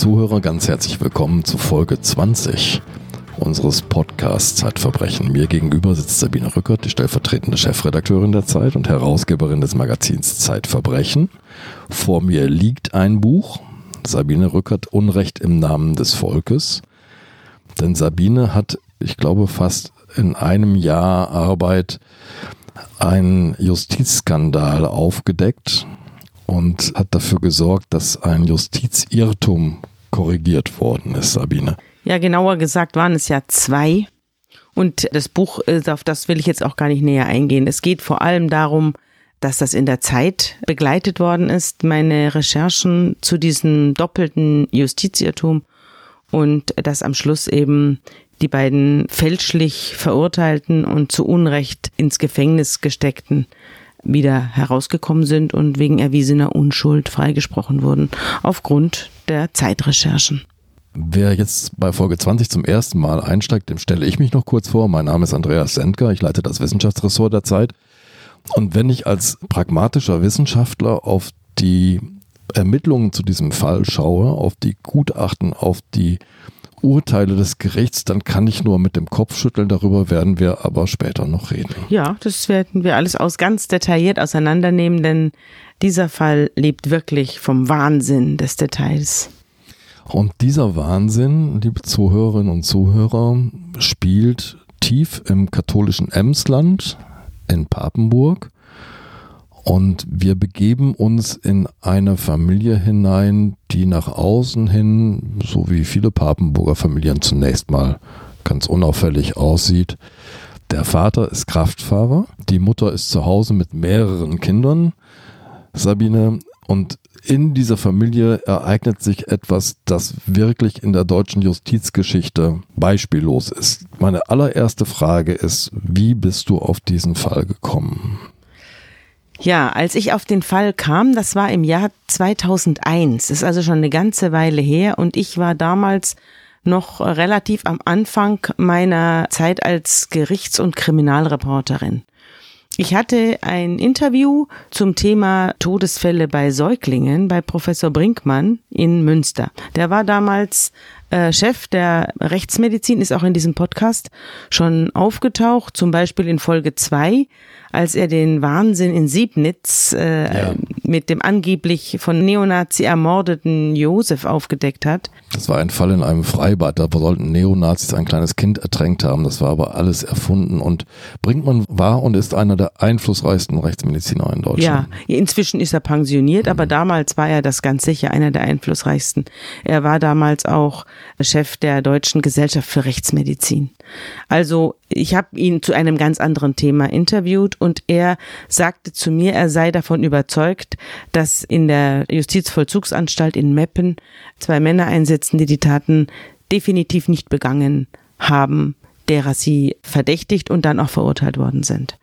Zuhörer, ganz herzlich willkommen zu Folge 20 unseres Podcasts Zeitverbrechen. Mir gegenüber sitzt Sabine Rückert, die stellvertretende Chefredakteurin der Zeit und Herausgeberin des Magazins Zeitverbrechen. Vor mir liegt ein Buch, Sabine Rückert, Unrecht im Namen des Volkes. Denn Sabine hat, ich glaube, fast in einem Jahr Arbeit einen Justizskandal aufgedeckt und hat dafür gesorgt, dass ein Justizirrtum korrigiert worden ist, Sabine. Ja, genauer gesagt waren es ja zwei. Und das Buch, auf das will ich jetzt auch gar nicht näher eingehen. Es geht vor allem darum, dass das in der Zeit begleitet worden ist, meine Recherchen zu diesem doppelten Justizirrtum und dass am Schluss eben die beiden fälschlich verurteilten und zu Unrecht ins Gefängnis gesteckten wieder herausgekommen sind und wegen erwiesener Unschuld freigesprochen wurden, aufgrund der Zeitrecherchen. Wer jetzt bei Folge 20 zum ersten Mal einsteigt, dem stelle ich mich noch kurz vor. Mein Name ist Andreas Sendker, ich leite das Wissenschaftsressort der Zeit. Und wenn ich als pragmatischer Wissenschaftler auf die Ermittlungen zu diesem Fall schaue, auf die Gutachten, auf die Urteile des Gerichts, dann kann ich nur mit dem Kopf schütteln. Darüber werden wir aber später noch reden. Ja, das werden wir alles aus ganz detailliert auseinandernehmen, denn dieser Fall lebt wirklich vom Wahnsinn des Details. Und dieser Wahnsinn, liebe Zuhörerinnen und Zuhörer, spielt tief im katholischen Emsland in Papenburg und wir begeben uns in eine Familie hinein, die nach außen hin, so wie viele Papenburger Familien zunächst mal ganz unauffällig aussieht. Der Vater ist Kraftfahrer, die Mutter ist zu Hause mit mehreren Kindern, Sabine, und in dieser Familie ereignet sich etwas, das wirklich in der deutschen Justizgeschichte beispiellos ist. Meine allererste Frage ist, wie bist du auf diesen Fall gekommen? Ja, als ich auf den Fall kam, das war im Jahr 2001, das ist also schon eine ganze Weile her und ich war damals noch relativ am Anfang meiner Zeit als Gerichts- und Kriminalreporterin. Ich hatte ein Interview zum Thema Todesfälle bei Säuglingen bei Professor Brinkmann in Münster. Der war damals äh, Chef der Rechtsmedizin, ist auch in diesem Podcast schon aufgetaucht, zum Beispiel in Folge zwei als er den Wahnsinn in Siebnitz äh, ja. mit dem angeblich von Neonazi ermordeten Josef aufgedeckt hat. Das war ein Fall in einem Freibad, da sollten Neonazis ein kleines Kind ertränkt haben. Das war aber alles erfunden und Brinkmann war und ist einer der einflussreichsten Rechtsmediziner in Deutschland. Ja, inzwischen ist er pensioniert, mhm. aber damals war er das ganz sicher einer der einflussreichsten. Er war damals auch Chef der Deutschen Gesellschaft für Rechtsmedizin. Also ich habe ihn zu einem ganz anderen Thema interviewt und er sagte zu mir, er sei davon überzeugt, dass in der Justizvollzugsanstalt in Meppen zwei Männer einsitzen, die die Taten definitiv nicht begangen haben, derer sie verdächtigt und dann auch verurteilt worden sind.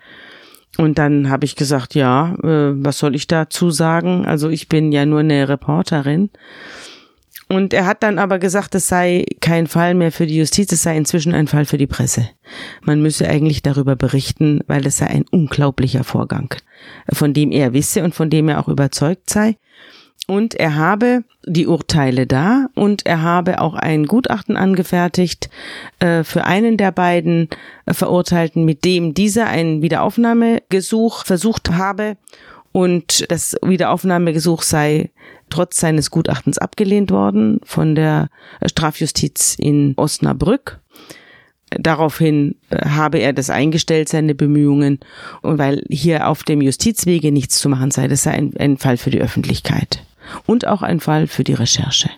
Und dann habe ich gesagt, ja, äh, was soll ich dazu sagen? Also ich bin ja nur eine Reporterin. Und er hat dann aber gesagt, es sei kein Fall mehr für die Justiz, es sei inzwischen ein Fall für die Presse. Man müsse eigentlich darüber berichten, weil es sei ein unglaublicher Vorgang, von dem er wisse und von dem er auch überzeugt sei. Und er habe die Urteile da und er habe auch ein Gutachten angefertigt äh, für einen der beiden Verurteilten, mit dem dieser ein Wiederaufnahmegesuch versucht habe und das Wiederaufnahmegesuch sei trotz seines Gutachtens abgelehnt worden von der Strafjustiz in Osnabrück. Daraufhin äh, habe er das eingestellt, seine Bemühungen, und weil hier auf dem Justizwege nichts zu machen sei, das sei ein, ein Fall für die Öffentlichkeit und auch ein Fall für die Recherche.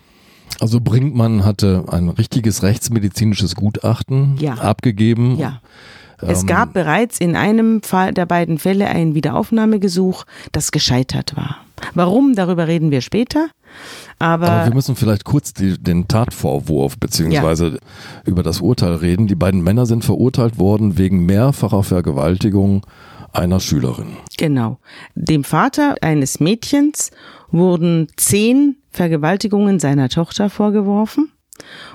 Also Brinkmann hatte ein richtiges rechtsmedizinisches Gutachten ja. abgegeben. Ja. Es ähm, gab bereits in einem Fall der beiden Fälle ein Wiederaufnahmegesuch, das gescheitert war. Warum, darüber reden wir später. Aber, Aber wir müssen vielleicht kurz die, den Tatvorwurf beziehungsweise ja. über das Urteil reden. Die beiden Männer sind verurteilt worden wegen mehrfacher Vergewaltigung einer Schülerin. Genau. Dem Vater eines Mädchens wurden zehn Vergewaltigungen seiner Tochter vorgeworfen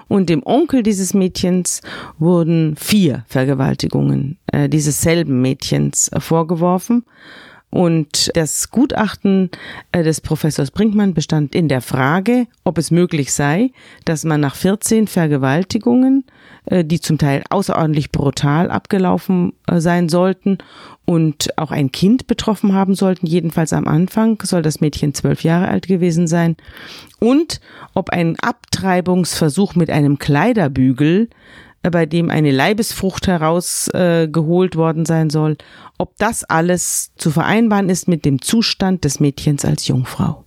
und dem Onkel dieses Mädchens wurden vier Vergewaltigungen äh, dieses selben Mädchens äh, vorgeworfen. Und das Gutachten äh, des Professors Brinkmann bestand in der Frage, ob es möglich sei, dass man nach 14 Vergewaltigungen, äh, die zum Teil außerordentlich brutal abgelaufen äh, sein sollten und auch ein Kind betroffen haben sollten, jedenfalls am Anfang soll das Mädchen zwölf Jahre alt gewesen sein, und ob ein Abtreibungsversuch mit einem Kleiderbügel bei dem eine Leibesfrucht herausgeholt äh, worden sein soll, ob das alles zu vereinbaren ist mit dem Zustand des Mädchens als Jungfrau.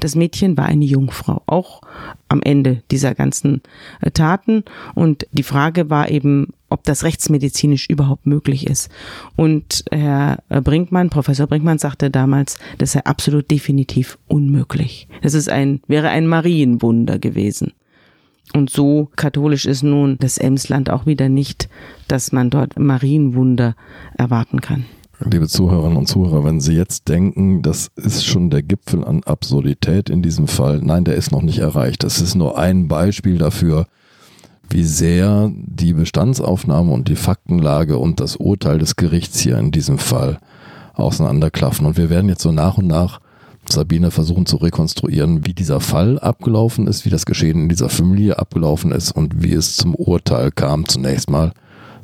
Das Mädchen war eine Jungfrau, auch am Ende dieser ganzen äh, Taten. Und die Frage war eben, ob das rechtsmedizinisch überhaupt möglich ist. Und Herr Brinkmann, Professor Brinkmann sagte damals, das sei absolut definitiv unmöglich. Das ist ein, wäre ein Marienwunder gewesen. Und so katholisch ist nun das Emsland auch wieder nicht, dass man dort Marienwunder erwarten kann. Liebe Zuhörerinnen und Zuhörer, wenn Sie jetzt denken, das ist schon der Gipfel an Absurdität in diesem Fall, nein, der ist noch nicht erreicht. Das ist nur ein Beispiel dafür, wie sehr die Bestandsaufnahme und die Faktenlage und das Urteil des Gerichts hier in diesem Fall auseinanderklaffen. Und wir werden jetzt so nach und nach Sabine versuchen zu rekonstruieren, wie dieser Fall abgelaufen ist, wie das Geschehen in dieser Familie abgelaufen ist und wie es zum Urteil kam. Zunächst mal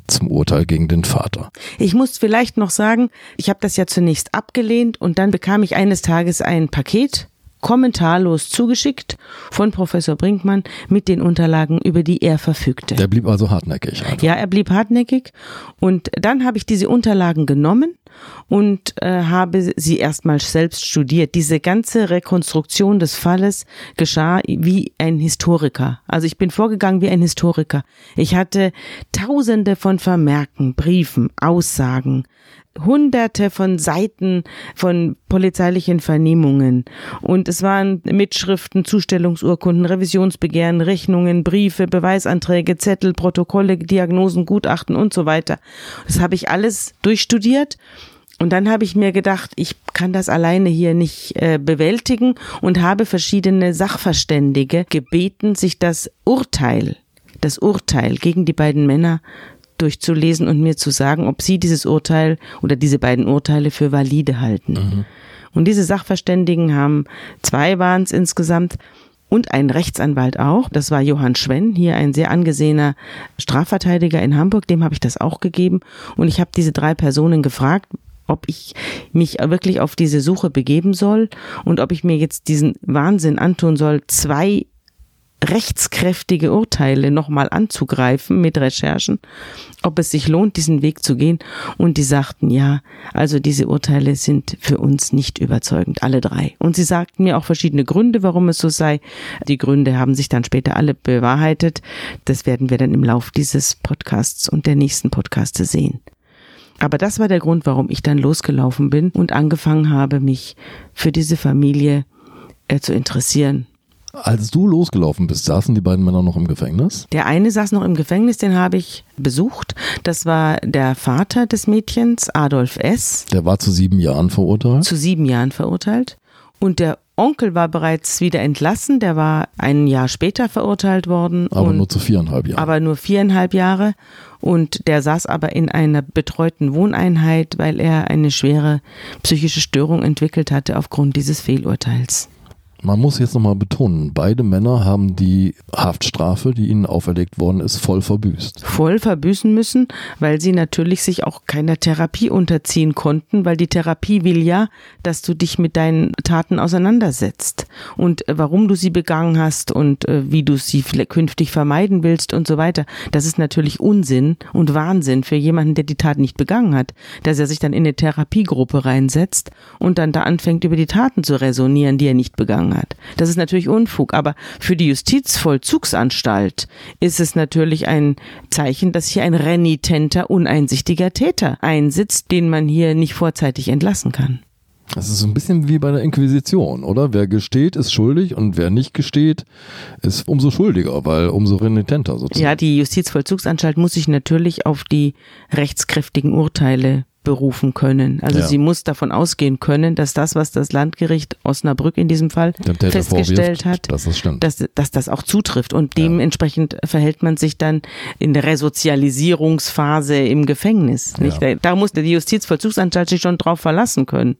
zum Urteil gegen den Vater. Ich muss vielleicht noch sagen, ich habe das ja zunächst abgelehnt und dann bekam ich eines Tages ein Paket kommentarlos zugeschickt von Professor Brinkmann mit den Unterlagen, über die er verfügte. Der blieb also hartnäckig. Einfach. Ja, er blieb hartnäckig und dann habe ich diese Unterlagen genommen und äh, habe sie erstmals selbst studiert. Diese ganze Rekonstruktion des Falles geschah wie ein Historiker. Also ich bin vorgegangen wie ein Historiker. Ich hatte tausende von Vermerken, Briefen, Aussagen, hunderte von Seiten von polizeilichen Vernehmungen. Und es waren Mitschriften, Zustellungsurkunden, Revisionsbegehren, Rechnungen, Briefe, Beweisanträge, Zettel, Protokolle, Diagnosen, Gutachten und so weiter. Das habe ich alles durchstudiert. Und dann habe ich mir gedacht, ich kann das alleine hier nicht äh, bewältigen und habe verschiedene Sachverständige gebeten, sich das Urteil, das Urteil gegen die beiden Männer durchzulesen und mir zu sagen, ob sie dieses Urteil oder diese beiden Urteile für valide halten. Mhm. Und diese Sachverständigen haben, zwei waren es insgesamt, und ein Rechtsanwalt auch. Das war Johann Schwenn, hier ein sehr angesehener Strafverteidiger in Hamburg. Dem habe ich das auch gegeben. Und ich habe diese drei Personen gefragt, ob ich mich wirklich auf diese Suche begeben soll und ob ich mir jetzt diesen Wahnsinn antun soll, zwei rechtskräftige Urteile nochmal anzugreifen mit Recherchen, ob es sich lohnt, diesen Weg zu gehen. Und die sagten, ja, also diese Urteile sind für uns nicht überzeugend, alle drei. Und sie sagten mir auch verschiedene Gründe, warum es so sei. Die Gründe haben sich dann später alle bewahrheitet. Das werden wir dann im Lauf dieses Podcasts und der nächsten Podcaste sehen. Aber das war der Grund, warum ich dann losgelaufen bin und angefangen habe, mich für diese Familie äh, zu interessieren als du losgelaufen bist, saßen die beiden Männer noch im Gefängnis? Der eine saß noch im Gefängnis, den habe ich besucht. Das war der Vater des Mädchens, Adolf S. Der war zu sieben Jahren verurteilt? Zu sieben Jahren verurteilt. Und der Onkel war bereits wieder entlassen, der war ein Jahr später verurteilt worden. Aber nur zu viereinhalb Jahren. Aber nur viereinhalb Jahre. Und der saß aber in einer betreuten Wohneinheit, weil er eine schwere psychische Störung entwickelt hatte aufgrund dieses Fehlurteils. Man muss jetzt nochmal betonen, beide Männer haben die Haftstrafe, die ihnen auferlegt worden ist, voll verbüßt. Voll verbüßen müssen, weil sie natürlich sich auch keiner Therapie unterziehen konnten, weil die Therapie will ja, dass du dich mit deinen Taten auseinandersetzt und äh, warum du sie begangen hast und äh, wie du sie künftig vermeiden willst und so weiter. Das ist natürlich Unsinn und Wahnsinn für jemanden, der die Tat nicht begangen hat, dass er sich dann in eine Therapiegruppe reinsetzt und dann da anfängt, über die Taten zu resonieren, die er nicht begangen angefangen hat. Das ist natürlich Unfug, aber für die Justizvollzugsanstalt ist es natürlich ein Zeichen, dass hier ein renitenter, uneinsichtiger Täter einsitzt, den man hier nicht vorzeitig entlassen kann. Das ist so ein bisschen wie bei der Inquisition, oder? Wer gesteht, ist schuldig und wer nicht gesteht, ist umso schuldiger, weil umso renitenter sozusagen. Ja, die Justizvollzugsanstalt muss sich natürlich auf die rechtskräftigen Urteile berufen können. Also ja. sie muss davon ausgehen können, dass das, was das Landgericht Osnabrück in diesem Fall festgestellt hat, dass das. Dass, dass das auch zutrifft. Und dementsprechend ja. verhält man sich dann in der Resozialisierungsphase im Gefängnis. Ja. Da muss die Justizvollzugsanstalt sich schon drauf verlassen können.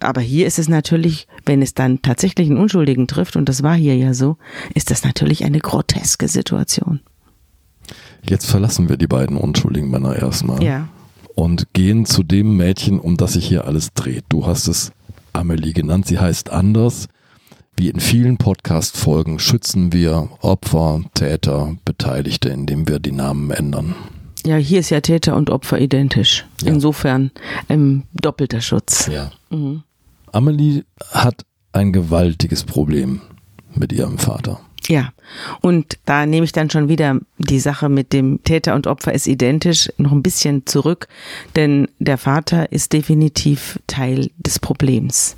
Aber hier ist es natürlich, wenn es dann tatsächlich einen Unschuldigen trifft, und das war hier ja so, ist das natürlich eine groteske Situation. Jetzt verlassen wir die beiden unschuldigen Männer erstmal. Ja. Und gehen zu dem Mädchen, um das sich hier alles dreht. Du hast es Amelie genannt. Sie heißt anders. Wie in vielen Podcast-Folgen schützen wir Opfer, Täter, Beteiligte, indem wir die Namen ändern. Ja, hier ist ja Täter und Opfer identisch. Ja. Insofern ähm, doppelter Schutz. Ja. Mhm. Amelie hat ein gewaltiges Problem mit ihrem Vater. Ja, und da nehme ich dann schon wieder die Sache mit dem Täter und Opfer ist identisch noch ein bisschen zurück, denn der Vater ist definitiv Teil des Problems.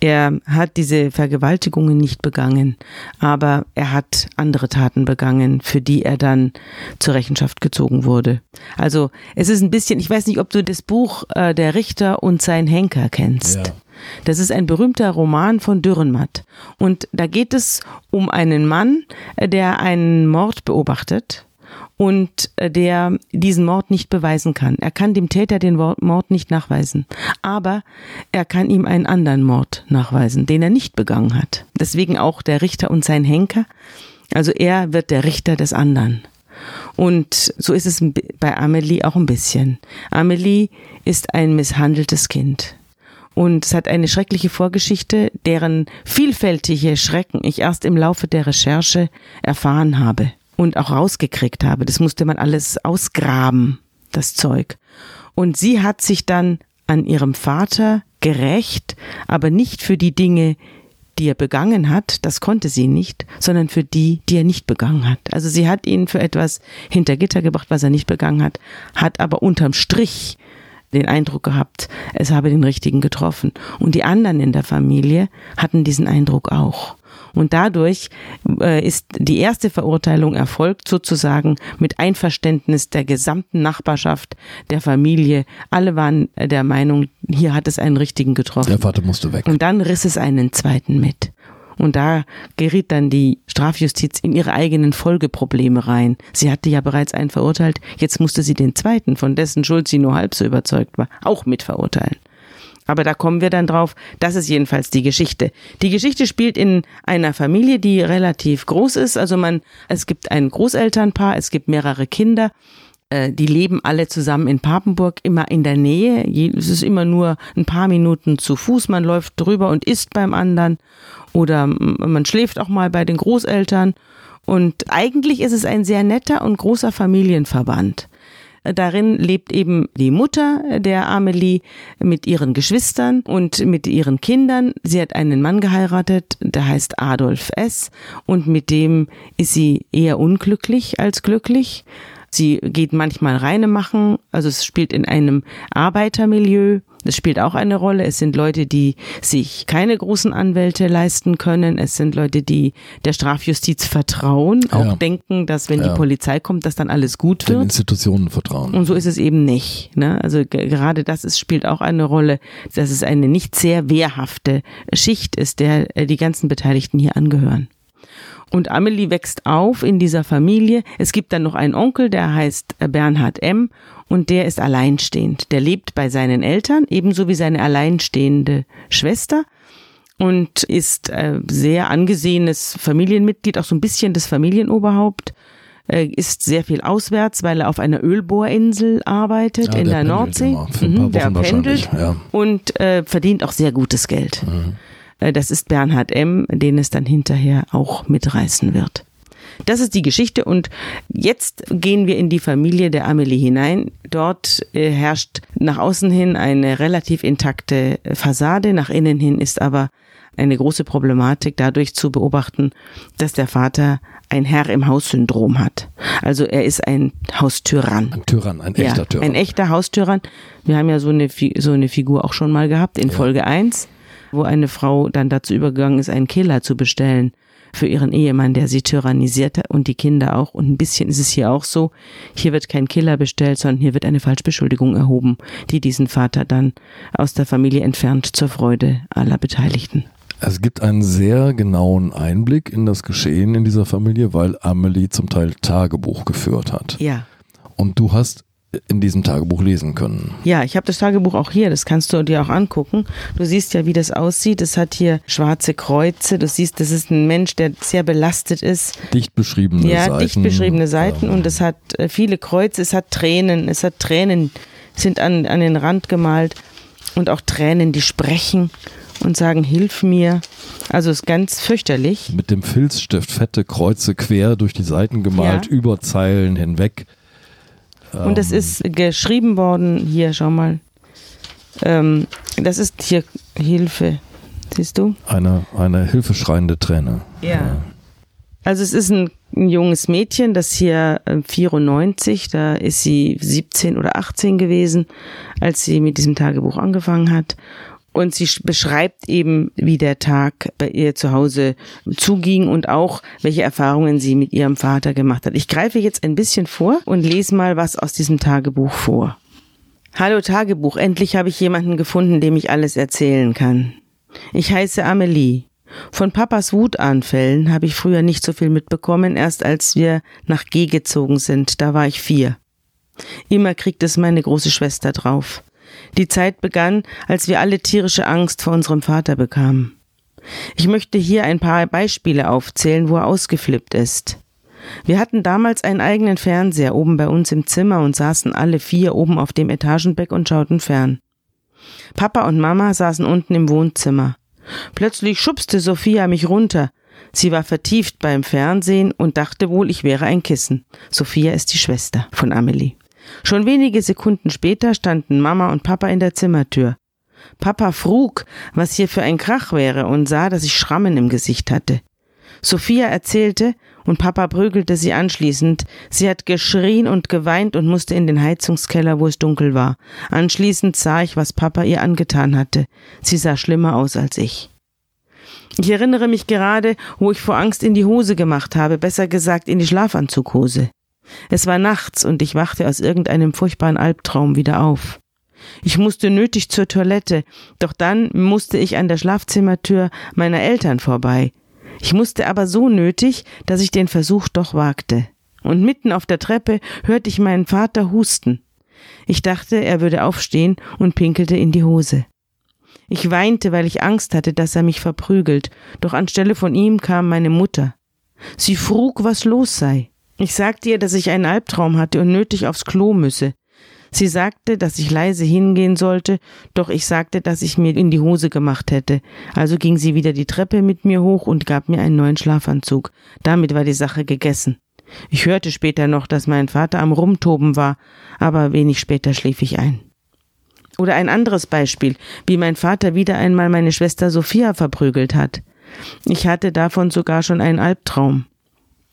Er hat diese Vergewaltigungen nicht begangen, aber er hat andere Taten begangen, für die er dann zur Rechenschaft gezogen wurde. Also es ist ein bisschen, ich weiß nicht, ob du das Buch äh, Der Richter und sein Henker kennst. Ja. Das ist ein berühmter Roman von Dürrenmatt. Und da geht es um einen Mann, äh, der einen Mord beobachtet und äh, der diesen Mord nicht beweisen kann. Er kann dem Täter den Mord nicht nachweisen, aber er kann ihm einen anderen Mord nachweisen, den er nicht begangen hat. Deswegen auch der Richter und sein Henker. Also er wird der Richter des anderen. Und so ist es bei Amelie auch ein bisschen. Amelie ist ein misshandeltes Kind. Und es hat eine schreckliche Vorgeschichte, deren vielfältige Schrecken ich erst im Laufe der Recherche erfahren habe und auch rausgekriegt habe. Das musste man alles ausgraben, das Zeug. Und sie hat sich dann an ihrem Vater gerecht, aber nicht für die Dinge, die er begangen hat, das konnte sie nicht, sondern für die, die er nicht begangen hat. Also sie hat ihn für etwas hinter Gitter gebracht, was er nicht begangen hat, hat aber unterm Strich den Eindruck gehabt, es habe den richtigen getroffen. Und die anderen in der Familie hatten diesen Eindruck auch. Und dadurch äh, ist die erste Verurteilung erfolgt sozusagen mit Einverständnis der gesamten Nachbarschaft, der Familie. Alle waren der Meinung, hier hat es einen richtigen getroffen. Der Vater musste weg. Und dann riss es einen zweiten mit. Und da geriet dann die Strafjustiz in ihre eigenen Folgeprobleme rein. Sie hatte ja bereits einen verurteilt, jetzt musste sie den zweiten, von dessen Schuld sie nur halb so überzeugt war, auch mit verurteilen. Aber da kommen wir dann drauf. Das ist jedenfalls die Geschichte. Die Geschichte spielt in einer Familie, die relativ groß ist. Also man, es gibt ein Großelternpaar, es gibt mehrere Kinder. Äh, die leben alle zusammen in Papenburg, immer in der Nähe. Es ist immer nur ein paar Minuten zu Fuß. Man läuft drüber und isst beim anderen. Oder man schläft auch mal bei den Großeltern. Und eigentlich ist es ein sehr netter und großer Familienverband. Darin lebt eben die Mutter der Amelie mit ihren Geschwistern und mit ihren Kindern. Sie hat einen Mann geheiratet, der heißt Adolf S. Und mit dem ist sie eher unglücklich als glücklich. Sie geht manchmal reine machen, also es spielt in einem Arbeitermilieu. Das spielt auch eine Rolle. Es sind Leute, die sich keine großen Anwälte leisten können. Es sind Leute, die der Strafjustiz vertrauen, Ja. auch denken, dass wenn Ja. die Polizei kommt, dass dann alles gut Den wird. Institutionen vertrauen. Und so ist es eben nicht. Ne? Also ge- gerade das ist, spielt auch eine Rolle, dass es eine nicht sehr wehrhafte Schicht ist, der äh, die ganzen Beteiligten hier angehören. Und Amelie wächst auf in dieser Familie. Es gibt dann noch einen Onkel, der heißt äh, Bernhard M. Und der ist alleinstehend. Der lebt bei seinen Eltern, ebenso wie seine alleinstehende Schwester. Und ist äh, sehr angesehenes Familienmitglied, auch so ein bisschen das Familienoberhaupt. Äh, ist sehr viel auswärts, weil er auf einer Ölbohrinsel arbeitet Ja, in der der Nordsee. Mhm, der pendelt ja. und äh, verdient auch sehr gutes Geld. Mhm. Äh, Das ist Bernhard M., den es dann hinterher auch mitreißen wird. Das ist die Geschichte und jetzt gehen wir in die Familie der Amelie hinein. Dort äh, herrscht nach außen hin eine relativ intakte Fassade, nach innen hin ist aber eine große Problematik dadurch zu beobachten, dass der Vater ein Herr im Haus-Syndrom hat. Also er ist ein Haustyrann. Ein Tyrann, ein echter ja, Tyrann. Ein echter Haustyrann. Wir haben ja so eine, so eine Figur auch schon mal gehabt in Folge 1, wo eine Frau dann dazu übergegangen ist, einen Killer zu bestellen für ihren Ehemann, der sie tyrannisierte und die Kinder auch. Und ein bisschen ist es hier auch so. Hier wird kein Killer bestellt, sondern hier wird eine Falschbeschuldigung erhoben, die diesen Vater dann aus der Familie entfernt zur Freude aller Beteiligten. Es gibt einen sehr genauen Einblick in das Geschehen in dieser Familie, weil Amelie zum Teil Tagebuch geführt hat. Ja. Und du hast in diesem Tagebuch lesen können. Ja, ich habe das Tagebuch auch hier, das kannst du dir auch angucken. Du siehst ja, wie das aussieht. Es hat hier schwarze Kreuze. Du siehst, das ist ein Mensch, der sehr belastet ist. Dicht beschriebene ja, Seiten. Ja, dicht beschriebene Seiten Ja. und es hat äh, viele Kreuze, es hat Tränen, es hat Tränen, sind an, an den Rand gemalt und auch Tränen, die sprechen und sagen, hilf mir. Also es ist ganz fürchterlich. Mit dem Filzstift fette Kreuze quer durch die Seiten gemalt, Ja. über Zeilen hinweg. Und es Ähm, ist geschrieben worden, hier, schau mal. Ähm, das ist hier Hilfe. Siehst du? Eine, eine hilfeschreiende Träne. Ja. Also es ist ein, ein junges Mädchen, das hier äh, 94, da ist sie 17 oder 18 gewesen, als sie mit diesem Tagebuch angefangen hat. Und sie sch- beschreibt eben, wie der Tag bei ihr zu Hause zuging und auch, welche Erfahrungen sie mit ihrem Vater gemacht hat. Ich greife jetzt ein bisschen vor und lese mal was aus diesem Tagebuch vor. Hallo Tagebuch, endlich habe ich jemanden gefunden, dem ich alles erzählen kann. Ich heiße Amelie. Von Papas Wutanfällen habe ich früher nicht so viel mitbekommen, erst als wir nach G gezogen sind, da war ich vier. Immer kriegt es meine große Schwester drauf. Die Zeit begann, als wir alle tierische Angst vor unserem Vater bekamen. Ich möchte hier ein paar Beispiele aufzählen, wo er ausgeflippt ist. Wir hatten damals einen eigenen Fernseher oben bei uns im Zimmer und saßen alle vier oben auf dem Etagenbeck und schauten fern. Papa und Mama saßen unten im Wohnzimmer. Plötzlich schubste Sophia mich runter. Sie war vertieft beim Fernsehen und dachte wohl, ich wäre ein Kissen. Sophia ist die Schwester von Amelie. Schon wenige Sekunden später standen Mama und Papa in der Zimmertür. Papa frug, was hier für ein Krach wäre und sah, dass ich Schrammen im Gesicht hatte. Sophia erzählte, und Papa prügelte sie anschließend. Sie hat geschrien und geweint und musste in den Heizungskeller, wo es dunkel war. Anschließend sah ich, was Papa ihr angetan hatte. Sie sah schlimmer aus als ich. Ich erinnere mich gerade, wo ich vor Angst in die Hose gemacht habe, besser gesagt in die Schlafanzughose. Es war nachts und ich wachte aus irgendeinem furchtbaren Albtraum wieder auf. Ich musste nötig zur Toilette, doch dann musste ich an der Schlafzimmertür meiner Eltern vorbei. Ich musste aber so nötig, dass ich den Versuch doch wagte. Und mitten auf der Treppe hörte ich meinen Vater husten. Ich dachte, er würde aufstehen und pinkelte in die Hose. Ich weinte, weil ich Angst hatte, dass er mich verprügelt, doch anstelle von ihm kam meine Mutter. Sie frug, was los sei. Ich sagte ihr, dass ich einen Albtraum hatte und nötig aufs Klo müsse. Sie sagte, dass ich leise hingehen sollte, doch ich sagte, dass ich mir in die Hose gemacht hätte. Also ging sie wieder die Treppe mit mir hoch und gab mir einen neuen Schlafanzug. Damit war die Sache gegessen. Ich hörte später noch, dass mein Vater am Rumtoben war, aber wenig später schlief ich ein. Oder ein anderes Beispiel, wie mein Vater wieder einmal meine Schwester Sophia verprügelt hat. Ich hatte davon sogar schon einen Albtraum.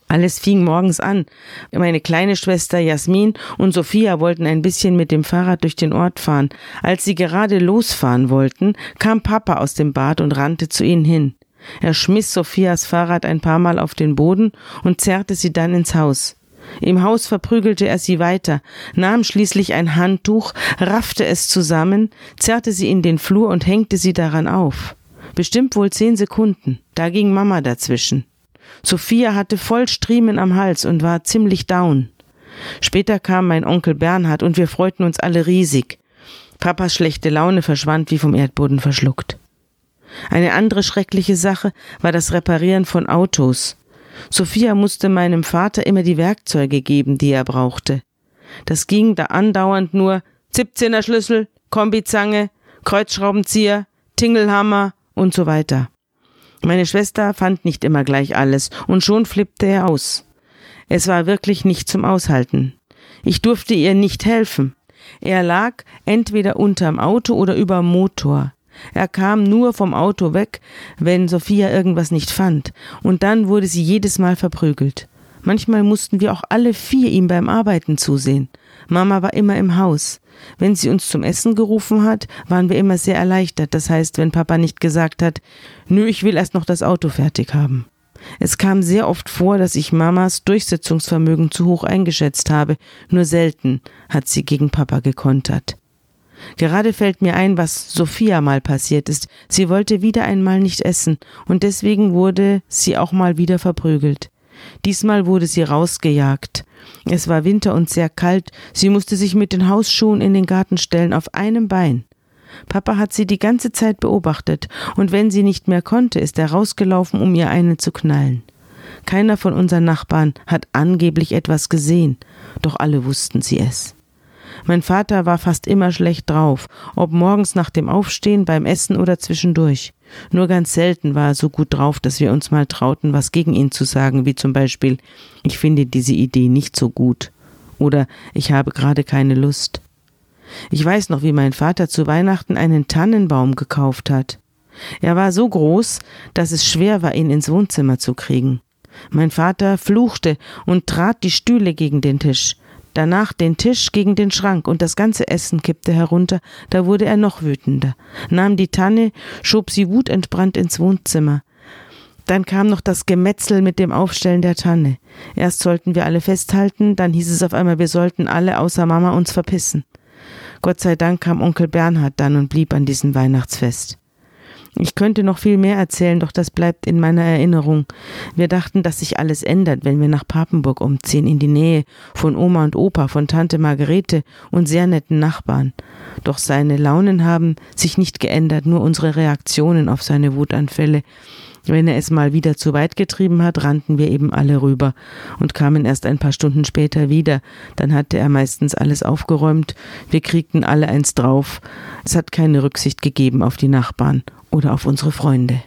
Alles fing morgens an. Meine kleine Schwester Jasmin und Sophia wollten ein bisschen mit dem Fahrrad durch den Ort fahren. Als sie gerade losfahren wollten, kam Papa aus dem Bad und rannte zu ihnen hin. Er schmiss Sophias Fahrrad ein paar Mal auf den Boden und zerrte sie dann ins Haus. Im Haus verprügelte er sie weiter, nahm schließlich ein Handtuch, raffte es zusammen, zerrte sie in den Flur und hängte sie daran auf. Bestimmt wohl zehn Sekunden. Da ging Mama dazwischen. Sophia hatte voll Striemen am Hals und war ziemlich down. Später kam mein Onkel Bernhard und wir freuten uns alle riesig. Papas schlechte Laune verschwand wie vom Erdboden verschluckt. Eine andere schreckliche Sache war das Reparieren von Autos. Sophia musste meinem Vater immer die Werkzeuge geben, die er brauchte. Das ging da andauernd nur 17er Schlüssel, Kombizange, Kreuzschraubenzieher, Tingelhammer und so weiter. Meine Schwester fand nicht immer gleich alles und schon flippte er aus. Es war wirklich nicht zum Aushalten. Ich durfte ihr nicht helfen. Er lag entweder unterm Auto oder überm Motor. Er kam nur vom Auto weg, wenn Sophia irgendwas nicht fand, und dann wurde sie jedes Mal verprügelt. Manchmal mussten wir auch alle vier ihm beim Arbeiten zusehen. Mama war immer im Haus. Wenn sie uns zum Essen gerufen hat, waren wir immer sehr erleichtert. Das heißt, wenn Papa nicht gesagt hat, nö, ich will erst noch das Auto fertig haben. Es kam sehr oft vor, dass ich Mamas Durchsetzungsvermögen zu hoch eingeschätzt habe, nur selten hat sie gegen Papa gekontert. Gerade fällt mir ein, was Sophia mal passiert ist. Sie wollte wieder einmal nicht essen, und deswegen wurde sie auch mal wieder verprügelt. Diesmal wurde sie rausgejagt. Es war Winter und sehr kalt. Sie musste sich mit den Hausschuhen in den Garten stellen, auf einem Bein. Papa hat sie die ganze Zeit beobachtet, und wenn sie nicht mehr konnte, ist er rausgelaufen, um ihr einen zu knallen. Keiner von unseren Nachbarn hat angeblich etwas gesehen, doch alle wussten sie es. Mein Vater war fast immer schlecht drauf, ob morgens nach dem Aufstehen, beim Essen oder zwischendurch. Nur ganz selten war er so gut drauf, dass wir uns mal trauten, was gegen ihn zu sagen, wie zum Beispiel Ich finde diese Idee nicht so gut oder Ich habe gerade keine Lust. Ich weiß noch, wie mein Vater zu Weihnachten einen Tannenbaum gekauft hat. Er war so groß, dass es schwer war, ihn ins Wohnzimmer zu kriegen. Mein Vater fluchte und trat die Stühle gegen den Tisch, danach den Tisch gegen den Schrank und das ganze Essen kippte herunter, da wurde er noch wütender, nahm die Tanne, schob sie wutentbrannt ins Wohnzimmer. Dann kam noch das Gemetzel mit dem Aufstellen der Tanne. Erst sollten wir alle festhalten, dann hieß es auf einmal, wir sollten alle außer Mama uns verpissen. Gott sei Dank kam Onkel Bernhard dann und blieb an diesem Weihnachtsfest. Ich könnte noch viel mehr erzählen, doch das bleibt in meiner Erinnerung. Wir dachten, dass sich alles ändert, wenn wir nach Papenburg umziehen, in die Nähe von Oma und Opa, von Tante Margarete und sehr netten Nachbarn. Doch seine Launen haben sich nicht geändert, nur unsere Reaktionen auf seine Wutanfälle. Wenn er es mal wieder zu weit getrieben hat, rannten wir eben alle rüber und kamen erst ein paar Stunden später wieder. Dann hatte er meistens alles aufgeräumt, wir kriegten alle eins drauf. Es hat keine Rücksicht gegeben auf die Nachbarn oder auf unsere Freunde.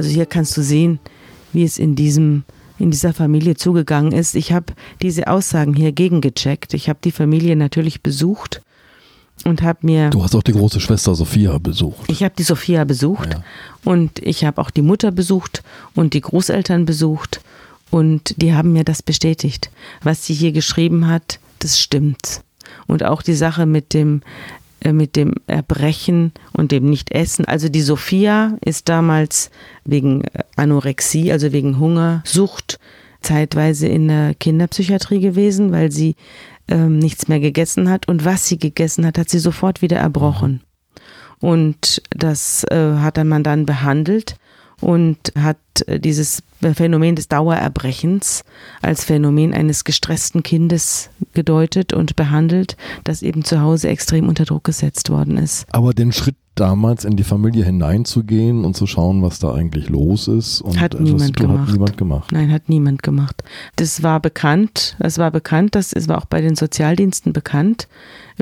Also hier kannst du sehen, wie es in diesem in dieser Familie zugegangen ist. Ich habe diese Aussagen hier gegengecheckt. Ich habe die Familie natürlich besucht und habe mir. Du hast auch die große Schwester Sophia besucht. Ich habe die Sophia besucht ja. und ich habe auch die Mutter besucht und die Großeltern besucht und die haben mir das bestätigt. Was sie hier geschrieben hat, das stimmt. Und auch die Sache mit dem mit dem Erbrechen und dem Nichtessen. Also die Sophia ist damals wegen Anorexie, also wegen Hungersucht, zeitweise in der Kinderpsychiatrie gewesen, weil sie ähm, nichts mehr gegessen hat. Und was sie gegessen hat, hat sie sofort wieder erbrochen. Und das äh, hat dann man dann behandelt und hat äh, dieses Phänomen des Dauererbrechens als Phänomen eines gestressten Kindes gedeutet und behandelt, das eben zu Hause extrem unter Druck gesetzt worden ist. Aber den Schritt damals in die Familie hineinzugehen und zu schauen, was da eigentlich los ist. Und hat niemand gemacht. Hat niemand gemacht. Nein, hat niemand gemacht. Das war bekannt. Das war bekannt. Das war auch bei den Sozialdiensten bekannt,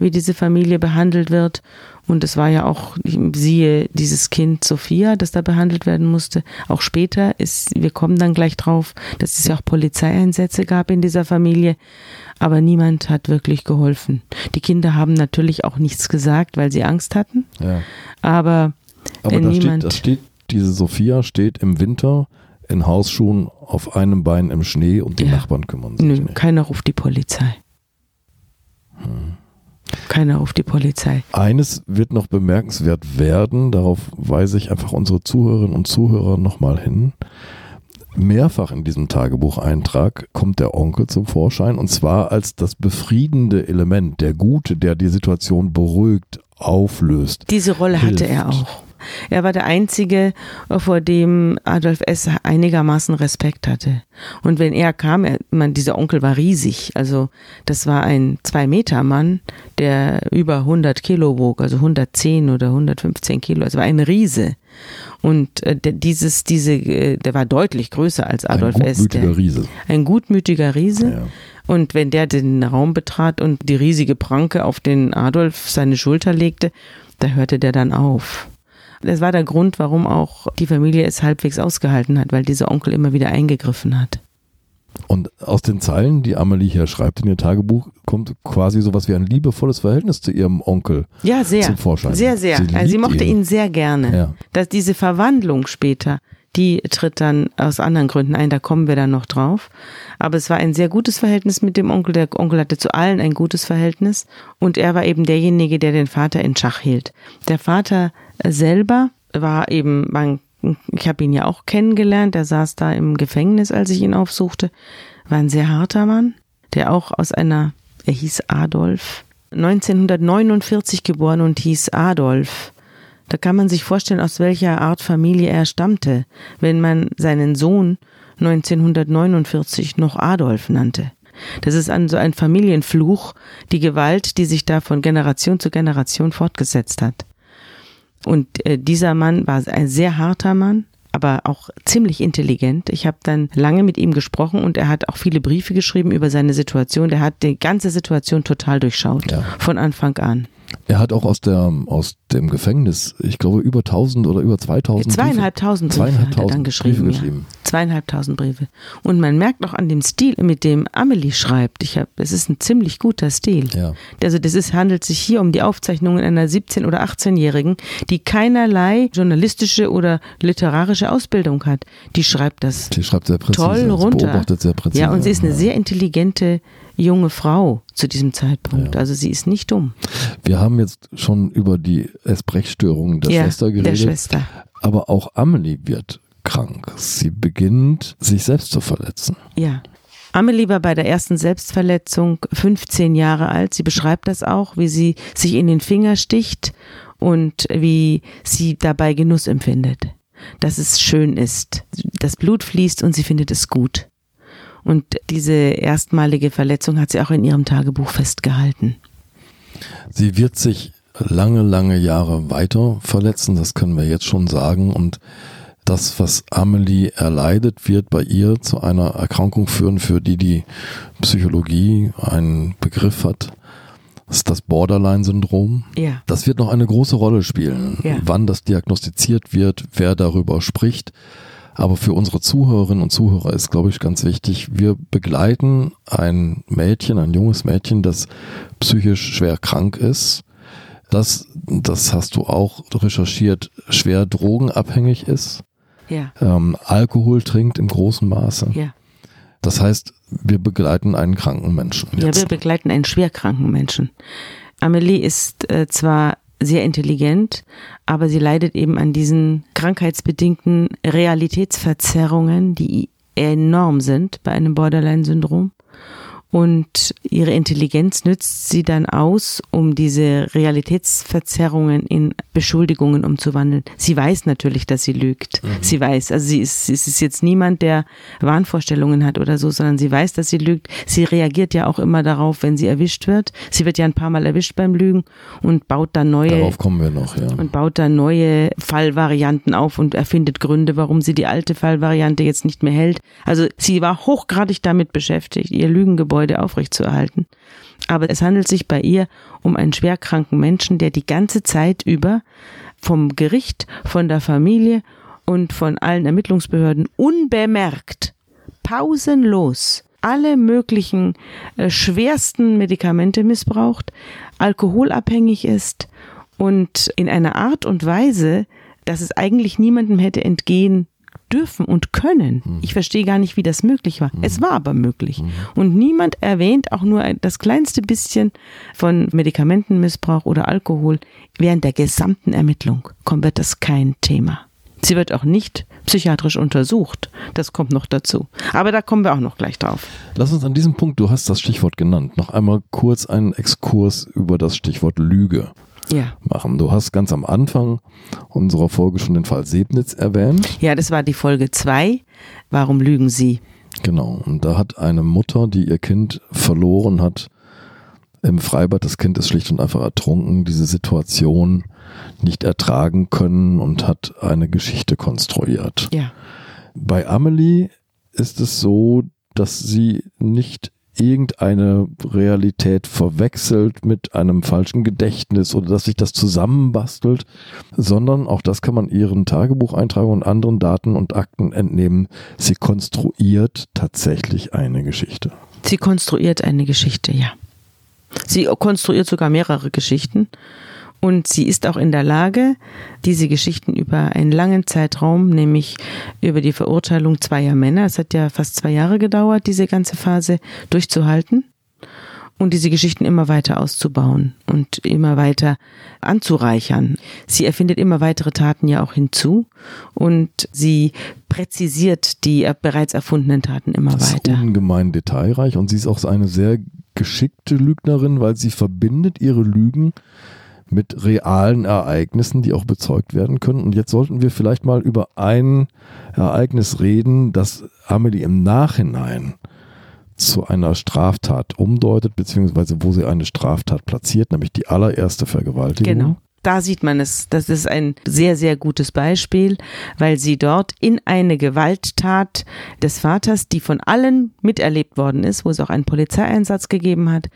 wie diese Familie behandelt wird. Und es war ja auch, siehe, dieses Kind Sophia, das da behandelt werden musste. Auch später ist, wir kommen dann gleich drauf, dass es ja auch Polizeieinsätze gab in dieser Familie. Aber niemand hat wirklich geholfen. Die Kinder haben natürlich auch nichts gesagt, weil sie Angst hatten. Ja. Aber, Aber äh, da, niemand. steht, da steht, diese Sophia steht im Winter in Hausschuhen auf einem Bein im Schnee und die Ja. Nachbarn kümmern sich Nö, nicht. keiner ruft die Polizei. Hm. Keiner ruft die Polizei. Eines wird noch bemerkenswert werden, darauf weise ich einfach unsere Zuhörerinnen und Zuhörer nochmal hin. Mehrfach in diesem Tagebucheintrag kommt der Onkel zum Vorschein und zwar als das befriedende Element, der Gute, der die Situation beruhigt, auflöst. Diese Rolle hatte Hilft. er auch. Er war der Einzige, vor dem Adolf S. einigermaßen Respekt hatte. Und wenn er kam, er, man, dieser Onkel war riesig. Also das war ein Zwei-Meter-Mann, der über 100 Kilo wog, also 110 oder 115 Kilo. Also war ein Riese. Und äh, der, dieses, diese, äh, der war deutlich größer als Adolf Ein S. gutmütiger Der, Riese. ein gutmütiger Riese. Ja. Und wenn der den Raum betrat und die riesige Pranke auf den Adolf seine Schulter legte, da hörte der dann auf. Das war der Grund, warum auch die Familie es halbwegs ausgehalten hat, weil dieser Onkel immer wieder eingegriffen hat. Und aus den Zeilen, die Amelie hier schreibt in ihr Tagebuch, kommt quasi sowas wie ein liebevolles Verhältnis zu ihrem Onkel Ja, sehr. zum Vorschein. Sehr, sehr. Sie, also sie mochte ihn sehr gerne. Ja. Dass diese Verwandlung später, die tritt dann aus anderen Gründen ein, da kommen wir dann noch drauf. Aber es war ein sehr gutes Verhältnis mit dem Onkel. Der Onkel hatte zu allen ein gutes Verhältnis und er war eben derjenige, der den Vater in Schach hielt. Der Vater selber war eben, man Ich habe ihn ja auch kennengelernt. Er saß da im Gefängnis, als ich ihn aufsuchte. War ein sehr harter Mann, der auch aus einer, er hieß Adolf, 1949 geboren und hieß Adolf. Da kann man sich vorstellen, aus welcher Art Familie er stammte, wenn man seinen Sohn 1949 noch Adolf nannte. Das ist ein, so ein Familienfluch, die Gewalt, die sich da von Generation zu Generation fortgesetzt hat. Und äh, dieser Mann war ein sehr harter Mann, aber auch ziemlich intelligent. Ich habe dann lange mit ihm gesprochen und er hat auch viele Briefe geschrieben über seine Situation. Der hat die ganze Situation total durchschaut, ja. von Anfang an. Er hat auch aus der aus dem Gefängnis, ich glaube über 1000 oder über 2000 zweieinhalbtausend Briefe, Briefe hat er dann geschrieben, Briefe geschrieben. Ja. Zweieinhalbtausend Briefe. Und man merkt auch an dem Stil, mit dem Amelie schreibt. Ich habe, es ist ein ziemlich guter Stil. Ja. Also das ist handelt sich hier um die Aufzeichnungen einer 17 oder 18-Jährigen, die keinerlei journalistische oder literarische Ausbildung hat. Die schreibt das. Die schreibt sehr präzise, toll runter. Beobachtet sehr präzise. Ja, und sie ist eine sehr intelligente junge Frau zu diesem Zeitpunkt. Ja. Also sie ist nicht dumm. Wir haben jetzt schon über die Esbrechstörungen der ja, Schwester geredet. Der Schwester. Aber auch Amelie wird krank. Sie beginnt, sich selbst zu verletzen. Ja. Amelie war bei der ersten Selbstverletzung 15 Jahre alt. Sie beschreibt das auch, wie sie sich in den Finger sticht und wie sie dabei Genuss empfindet. Dass es schön ist. Das Blut fließt und sie findet es gut. Und diese erstmalige Verletzung hat sie auch in ihrem Tagebuch festgehalten. Sie wird sich lange, lange Jahre weiter verletzen, das können wir jetzt schon sagen. Und das, was Amelie erleidet, wird bei ihr zu einer Erkrankung führen, für die die Psychologie einen Begriff hat. Das ist das Borderline-Syndrom. Ja. Das wird noch eine große Rolle spielen. Ja. Wann das diagnostiziert wird, wer darüber spricht. Aber für unsere Zuhörerinnen und Zuhörer ist, glaube ich, ganz wichtig, wir begleiten ein Mädchen, ein junges Mädchen, das psychisch schwer krank ist, das, das hast du auch recherchiert, schwer drogenabhängig ist, ja. ähm, Alkohol trinkt im großen Maße. Ja. Das heißt, wir begleiten einen kranken Menschen. Jetzt. Ja, wir begleiten einen schwerkranken Menschen. Amelie ist äh, zwar sehr intelligent, aber sie leidet eben an diesen krankheitsbedingten Realitätsverzerrungen, die enorm sind bei einem Borderline-Syndrom und ihre Intelligenz nützt sie dann aus, um diese Realitätsverzerrungen in Beschuldigungen umzuwandeln. Sie weiß natürlich, dass sie lügt. Mhm. Sie weiß, also sie ist, sie ist jetzt niemand, der Wahnvorstellungen hat oder so, sondern sie weiß, dass sie lügt. Sie reagiert ja auch immer darauf, wenn sie erwischt wird. Sie wird ja ein paar Mal erwischt beim Lügen und baut dann neue. Darauf kommen wir noch, ja. Und baut dann neue Fallvarianten auf und erfindet Gründe, warum sie die alte Fallvariante jetzt nicht mehr hält. Also sie war hochgradig damit beschäftigt, ihr Lügengebäude Gebäude aufrechtzuerhalten. Aber es handelt sich bei ihr um einen schwerkranken Menschen, der die ganze Zeit über vom Gericht, von der Familie und von allen Ermittlungsbehörden unbemerkt, pausenlos alle möglichen äh, schwersten Medikamente missbraucht, alkoholabhängig ist und in einer Art und Weise, dass es eigentlich niemandem hätte entgehen dürfen und können. Mhm. Ich verstehe gar nicht, wie das möglich war. Mhm. Es war aber möglich. Mhm. Und niemand erwähnt auch nur das kleinste bisschen von Medikamentenmissbrauch oder Alkohol. Während der gesamten Ermittlung kommt wird das kein Thema. Sie wird auch nicht psychiatrisch untersucht. Das kommt noch dazu. Aber da kommen wir auch noch gleich drauf. Lass uns an diesem Punkt, du hast das Stichwort genannt, noch einmal kurz einen Exkurs über das Stichwort Lüge ja. machen. Du hast ganz am Anfang unserer Folge schon den Fall Sebnitz erwähnt. Ja, das war die Folge 2. Warum lügen Sie? Genau. Und da hat eine Mutter, die ihr Kind verloren hat, im Freibad, das Kind ist schlicht und einfach ertrunken, diese Situation nicht ertragen können und hat eine Geschichte konstruiert. Ja. Bei Amelie ist es so, dass sie nicht irgendeine Realität verwechselt mit einem falschen Gedächtnis oder dass sich das zusammenbastelt, sondern auch das kann man ihren Tagebucheintragungen und anderen Daten und Akten entnehmen. Sie konstruiert tatsächlich eine Geschichte. Sie konstruiert eine Geschichte, ja. Sie konstruiert sogar mehrere Geschichten und sie ist auch in der Lage, diese Geschichten über einen langen Zeitraum, nämlich über die Verurteilung zweier Männer, es hat ja fast zwei Jahre gedauert, diese ganze Phase durchzuhalten. und diese Geschichten immer weiter auszubauen und immer weiter anzureichern. Sie erfindet immer weitere Taten ja auch hinzu und sie präzisiert die bereits erfundenen Taten immer das weiter. Ist ungemein detailreich und sie ist auch eine sehr geschickte Lügnerin, weil sie verbindet ihre Lügen mit realen Ereignissen, die auch bezeugt werden können. Und jetzt sollten wir vielleicht mal über ein Ereignis reden, das Amelie im Nachhinein zu einer Straftat umdeutet, beziehungsweise wo sie eine Straftat platziert, nämlich die allererste Vergewaltigung. Genau. Da sieht man es. Das ist ein sehr, sehr gutes Beispiel, weil sie dort in eine Gewalttat des Vaters, die von allen miterlebt worden ist, wo es auch einen Polizeieinsatz gegeben hat,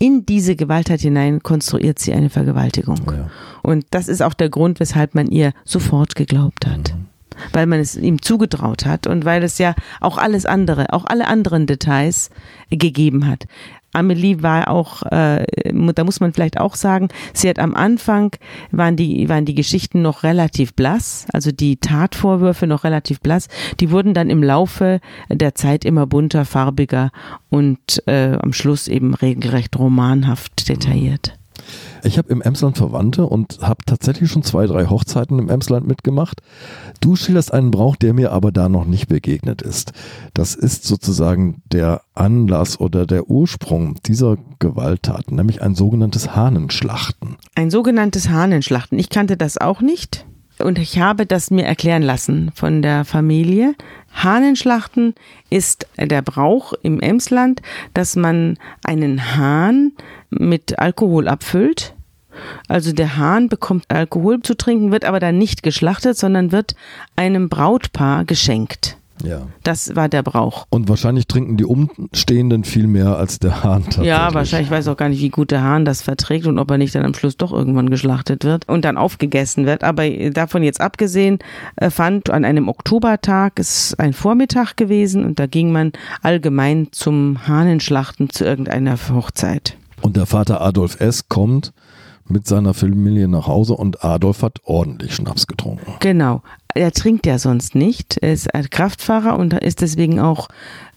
in diese Gewalttat hinein konstruiert sie eine Vergewaltigung. Ja. Und das ist auch der Grund, weshalb man ihr sofort geglaubt hat. Mhm weil man es ihm zugetraut hat und weil es ja auch alles andere, auch alle anderen Details gegeben hat. Amelie war auch, äh, da muss man vielleicht auch sagen, sie hat am Anfang waren die waren die Geschichten noch relativ blass, also die Tatvorwürfe noch relativ blass. Die wurden dann im Laufe der Zeit immer bunter, farbiger und äh, am Schluss eben regelrecht romanhaft detailliert. Ich habe im Emsland Verwandte und habe tatsächlich schon zwei, drei Hochzeiten im Emsland mitgemacht. Du schilderst einen Brauch, der mir aber da noch nicht begegnet ist. Das ist sozusagen der Anlass oder der Ursprung dieser Gewalttaten, nämlich ein sogenanntes Hahnenschlachten. Ein sogenanntes Hahnenschlachten. Ich kannte das auch nicht. Und ich habe das mir erklären lassen von der Familie. Hahnenschlachten ist der Brauch im Emsland, dass man einen Hahn mit Alkohol abfüllt. Also der Hahn bekommt Alkohol zu trinken, wird aber dann nicht geschlachtet, sondern wird einem Brautpaar geschenkt. Ja. Das war der Brauch. Und wahrscheinlich trinken die Umstehenden viel mehr als der Hahn tatsächlich. Ja, wahrscheinlich ich weiß auch gar nicht, wie gut der Hahn das verträgt und ob er nicht dann am Schluss doch irgendwann geschlachtet wird und dann aufgegessen wird. Aber davon jetzt abgesehen, äh, fand an einem Oktobertag ist ein Vormittag gewesen und da ging man allgemein zum Hahnenschlachten zu irgendeiner Hochzeit. Und der Vater Adolf S. kommt mit seiner Familie nach Hause und Adolf hat ordentlich Schnaps getrunken. Genau. Er trinkt ja sonst nicht. Er ist ein Kraftfahrer und ist deswegen auch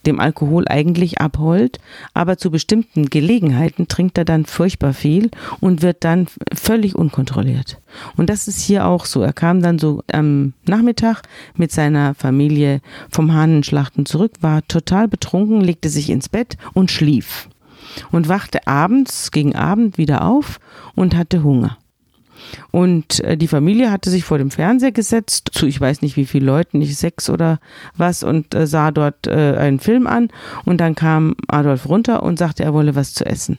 dem Alkohol eigentlich abhold. Aber zu bestimmten Gelegenheiten trinkt er dann furchtbar viel und wird dann völlig unkontrolliert. Und das ist hier auch so. Er kam dann so am Nachmittag mit seiner Familie vom Hahnenschlachten zurück, war total betrunken, legte sich ins Bett und schlief und wachte abends gegen Abend wieder auf und hatte Hunger. Und äh, die Familie hatte sich vor dem Fernseher gesetzt, zu ich weiß nicht wie viele Leuten, nicht sechs oder was, und äh, sah dort äh, einen Film an. Und dann kam Adolf runter und sagte, er wolle was zu essen.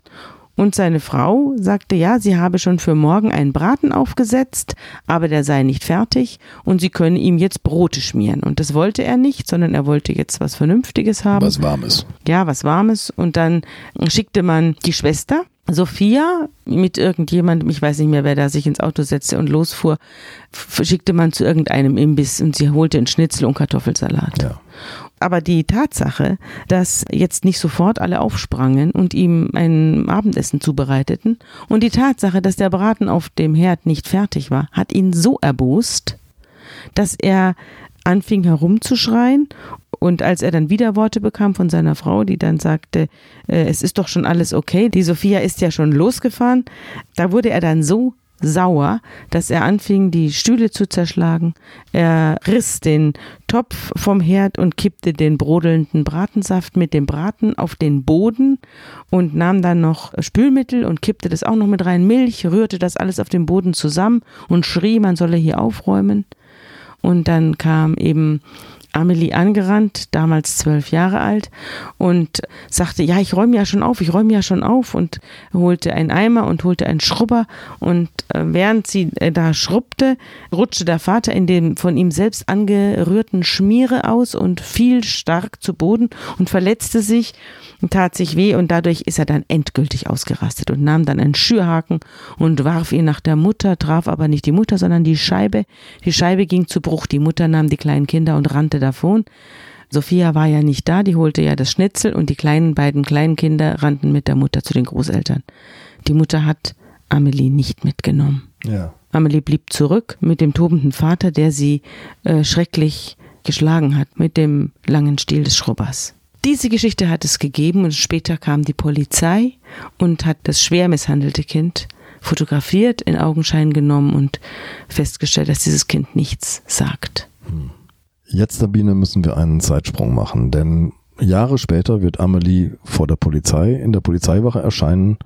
Und seine Frau sagte, ja, sie habe schon für morgen einen Braten aufgesetzt, aber der sei nicht fertig und sie könne ihm jetzt Brote schmieren. Und das wollte er nicht, sondern er wollte jetzt was Vernünftiges haben. Was Warmes. Ja, was Warmes. Und dann schickte man die Schwester, Sophia mit irgendjemandem, ich weiß nicht mehr, wer da sich ins Auto setzte und losfuhr, schickte man zu irgendeinem Imbiss und sie holte einen Schnitzel und Kartoffelsalat. Ja. Aber die Tatsache, dass jetzt nicht sofort alle aufsprangen und ihm ein Abendessen zubereiteten und die Tatsache, dass der Braten auf dem Herd nicht fertig war, hat ihn so erbost, dass er anfing herumzuschreien. Und als er dann wieder Worte bekam von seiner Frau, die dann sagte, äh, es ist doch schon alles okay, die Sophia ist ja schon losgefahren, da wurde er dann so sauer, dass er anfing, die Stühle zu zerschlagen. Er riss den Topf vom Herd und kippte den brodelnden Bratensaft mit dem Braten auf den Boden und nahm dann noch Spülmittel und kippte das auch noch mit rein, Milch, rührte das alles auf dem Boden zusammen und schrie, man solle hier aufräumen. Und dann kam eben Amelie angerannt, damals zwölf Jahre alt, und sagte, ja, ich räume ja schon auf, ich räume ja schon auf und holte einen Eimer und holte einen Schrubber und äh, während sie äh, da schrubbte, rutschte der Vater in dem von ihm selbst angerührten Schmiere aus und fiel stark zu Boden und verletzte sich tat sich weh und dadurch ist er dann endgültig ausgerastet und nahm dann einen Schürhaken und warf ihn nach der Mutter, traf aber nicht die Mutter, sondern die Scheibe. Die Scheibe ging zu Bruch, die Mutter nahm die kleinen Kinder und rannte davon. Sophia war ja nicht da, die holte ja das Schnitzel und die kleinen beiden kleinen Kinder rannten mit der Mutter zu den Großeltern. Die Mutter hat Amelie nicht mitgenommen. Ja. Amelie blieb zurück mit dem tobenden Vater, der sie äh, schrecklich geschlagen hat mit dem langen Stiel des Schrubbers. Diese Geschichte hat es gegeben und später kam die Polizei und hat das schwer misshandelte Kind fotografiert, in Augenschein genommen und festgestellt, dass dieses Kind nichts sagt. Hm. Jetzt, Sabine, müssen wir einen Zeitsprung machen, denn Jahre später wird Amelie vor der Polizei in der Polizeiwache erscheinen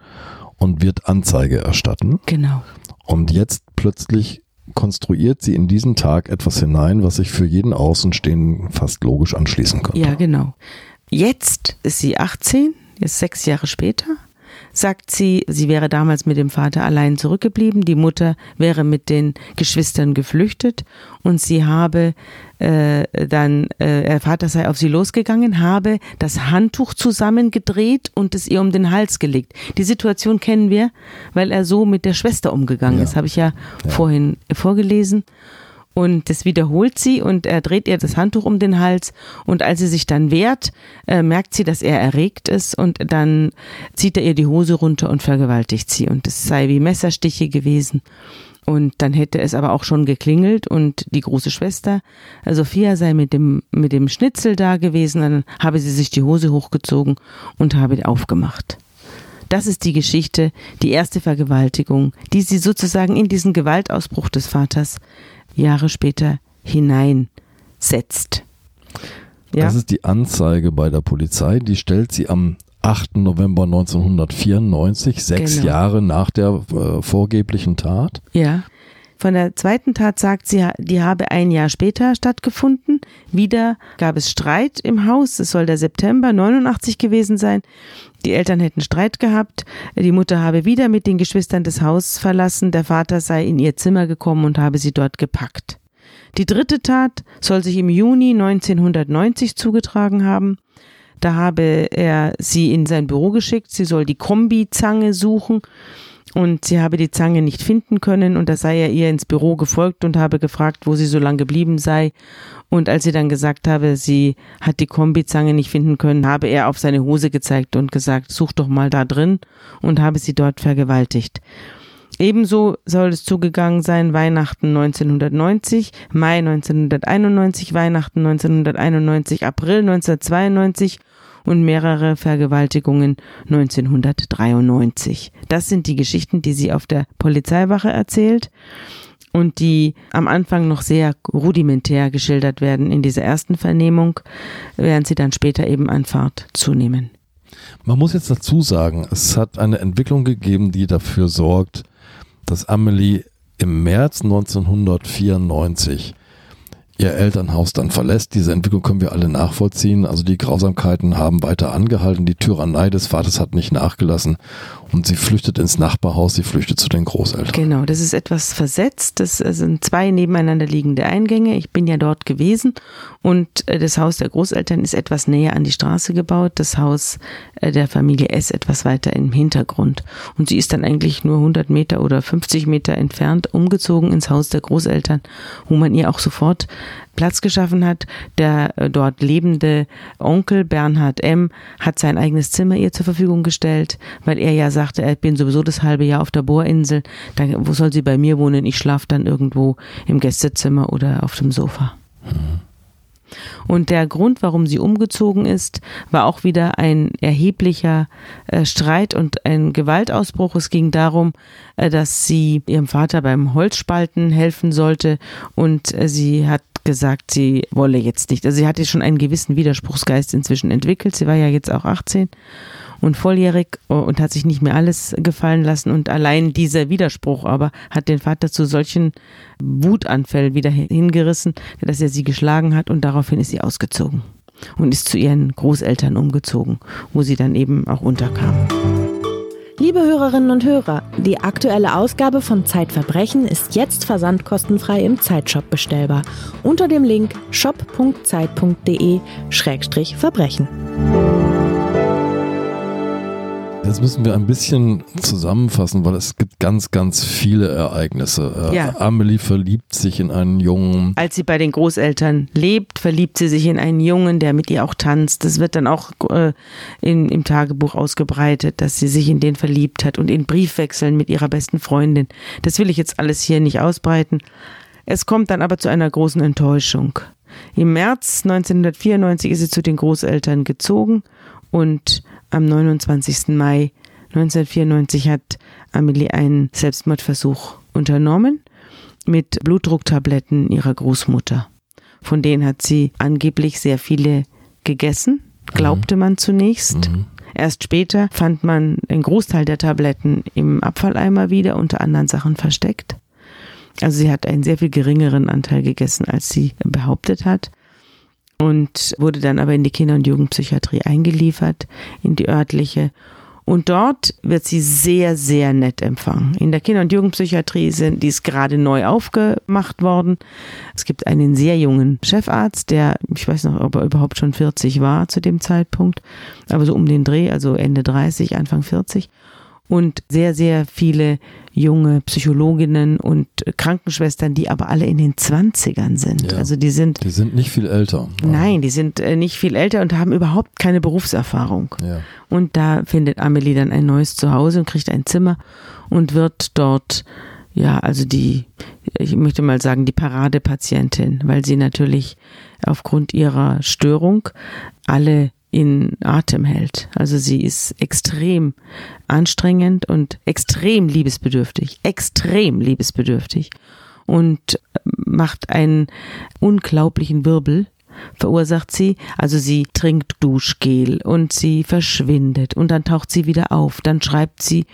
und wird Anzeige erstatten. Genau. Und jetzt plötzlich konstruiert sie in diesen Tag etwas hinein, was sich für jeden Außenstehenden fast logisch anschließen könnte. Ja, genau. Jetzt ist sie 18, jetzt sechs Jahre später sagt sie, sie wäre damals mit dem Vater allein zurückgeblieben, die Mutter wäre mit den Geschwistern geflüchtet und sie habe äh, dann, äh, der Vater sei auf sie losgegangen, habe das Handtuch zusammengedreht und es ihr um den Hals gelegt. Die Situation kennen wir, weil er so mit der Schwester umgegangen ja. ist, habe ich ja, ja vorhin vorgelesen. Und das wiederholt sie und er dreht ihr das Handtuch um den Hals. Und als sie sich dann wehrt, äh, merkt sie, dass er erregt ist und dann zieht er ihr die Hose runter und vergewaltigt sie. Und es sei wie Messerstiche gewesen. Und dann hätte es aber auch schon geklingelt und die große Schwester äh, Sophia sei mit dem, mit dem Schnitzel da gewesen. Dann habe sie sich die Hose hochgezogen und habe aufgemacht. Das ist die Geschichte, die erste Vergewaltigung, die sie sozusagen in diesen Gewaltausbruch des Vaters Jahre später hineinsetzt. Ja? Das ist die Anzeige bei der Polizei, die stellt sie am 8. November 1994, sechs genau. Jahre nach der äh, vorgeblichen Tat. Ja. Von der zweiten Tat sagt sie, die habe ein Jahr später stattgefunden. Wieder gab es Streit im Haus. Es soll der September 89 gewesen sein. Die Eltern hätten Streit gehabt. Die Mutter habe wieder mit den Geschwistern das Haus verlassen. Der Vater sei in ihr Zimmer gekommen und habe sie dort gepackt. Die dritte Tat soll sich im Juni 1990 zugetragen haben. Da habe er sie in sein Büro geschickt. Sie soll die Kombizange suchen und sie habe die Zange nicht finden können und da sei er ihr ins Büro gefolgt und habe gefragt, wo sie so lange geblieben sei. Und als sie dann gesagt habe, sie hat die Kombizange nicht finden können, habe er auf seine Hose gezeigt und gesagt, such doch mal da drin und habe sie dort vergewaltigt. Ebenso soll es zugegangen sein Weihnachten 1990, Mai 1991, Weihnachten 1991, April 1992 und mehrere Vergewaltigungen 1993. Das sind die Geschichten, die sie auf der Polizeiwache erzählt und die am Anfang noch sehr rudimentär geschildert werden in dieser ersten Vernehmung, während sie dann später eben an Fahrt zunehmen. Man muss jetzt dazu sagen, es hat eine Entwicklung gegeben, die dafür sorgt, dass Amelie im März 1994 ihr Elternhaus dann verlässt. Diese Entwicklung können wir alle nachvollziehen. Also die Grausamkeiten haben weiter angehalten. Die Tyrannei des Vaters hat nicht nachgelassen. Und sie flüchtet ins Nachbarhaus, sie flüchtet zu den Großeltern. Genau, das ist etwas versetzt. Das sind zwei nebeneinander liegende Eingänge. Ich bin ja dort gewesen und äh, das Haus der Großeltern ist etwas näher an die Straße gebaut. Das Haus äh, der Familie S etwas weiter im Hintergrund. Und sie ist dann eigentlich nur 100 Meter oder 50 Meter entfernt umgezogen ins Haus der Großeltern, wo man ihr auch sofort Platz geschaffen hat. Der äh, dort lebende Onkel Bernhard M. hat sein eigenes Zimmer ihr zur Verfügung gestellt, weil er ja sagte, er bin sowieso das halbe Jahr auf der Bohrinsel. Da, wo soll sie bei mir wohnen? Ich schlafe dann irgendwo im Gästezimmer oder auf dem Sofa. Mhm. Und der Grund, warum sie umgezogen ist, war auch wieder ein erheblicher äh, Streit und ein Gewaltausbruch. Es ging darum, äh, dass sie ihrem Vater beim Holzspalten helfen sollte und äh, sie hat gesagt, sie wolle jetzt nicht. Also sie hatte schon einen gewissen Widerspruchsgeist inzwischen entwickelt. Sie war ja jetzt auch 18 und volljährig und hat sich nicht mehr alles gefallen lassen. Und allein dieser Widerspruch aber hat den Vater zu solchen Wutanfällen wieder hingerissen, dass er sie geschlagen hat und daraufhin ist sie ausgezogen und ist zu ihren Großeltern umgezogen, wo sie dann eben auch unterkam. Liebe Hörerinnen und Hörer, die aktuelle Ausgabe von Zeitverbrechen ist jetzt versandkostenfrei im Zeitshop bestellbar unter dem Link shop.zeit.de-verbrechen. Jetzt müssen wir ein bisschen zusammenfassen, weil es gibt ganz, ganz viele Ereignisse. Äh, ja. Amelie verliebt sich in einen Jungen. Als sie bei den Großeltern lebt, verliebt sie sich in einen Jungen, der mit ihr auch tanzt. Das wird dann auch äh, in, im Tagebuch ausgebreitet, dass sie sich in den verliebt hat und in Briefwechseln mit ihrer besten Freundin. Das will ich jetzt alles hier nicht ausbreiten. Es kommt dann aber zu einer großen Enttäuschung. Im März 1994 ist sie zu den Großeltern gezogen und am 29. Mai 1994 hat Amelie einen Selbstmordversuch unternommen mit Blutdrucktabletten ihrer Großmutter. Von denen hat sie angeblich sehr viele gegessen, glaubte mhm. man zunächst. Mhm. Erst später fand man einen Großteil der Tabletten im Abfalleimer wieder, unter anderen Sachen versteckt. Also sie hat einen sehr viel geringeren Anteil gegessen, als sie behauptet hat. Und wurde dann aber in die Kinder- und Jugendpsychiatrie eingeliefert, in die örtliche. Und dort wird sie sehr, sehr nett empfangen. In der Kinder- und Jugendpsychiatrie sind, die ist gerade neu aufgemacht worden. Es gibt einen sehr jungen Chefarzt, der, ich weiß noch, ob er überhaupt schon 40 war zu dem Zeitpunkt, aber so um den Dreh, also Ende 30, Anfang 40 und sehr, sehr viele junge Psychologinnen und Krankenschwestern, die aber alle in den Zwanzigern sind. Ja, also die sind. Die sind nicht viel älter. Nein, die sind äh, nicht viel älter und haben überhaupt keine Berufserfahrung. Ja. Und da findet Amelie dann ein neues Zuhause und kriegt ein Zimmer und wird dort ja, also die, ich möchte mal sagen, die Paradepatientin, weil sie natürlich aufgrund ihrer Störung alle in Atem hält. Also sie ist extrem anstrengend und extrem liebesbedürftig, extrem liebesbedürftig und macht einen unglaublichen Wirbel verursacht sie. Also sie trinkt Duschgel und sie verschwindet und dann taucht sie wieder auf. Dann schreibt sie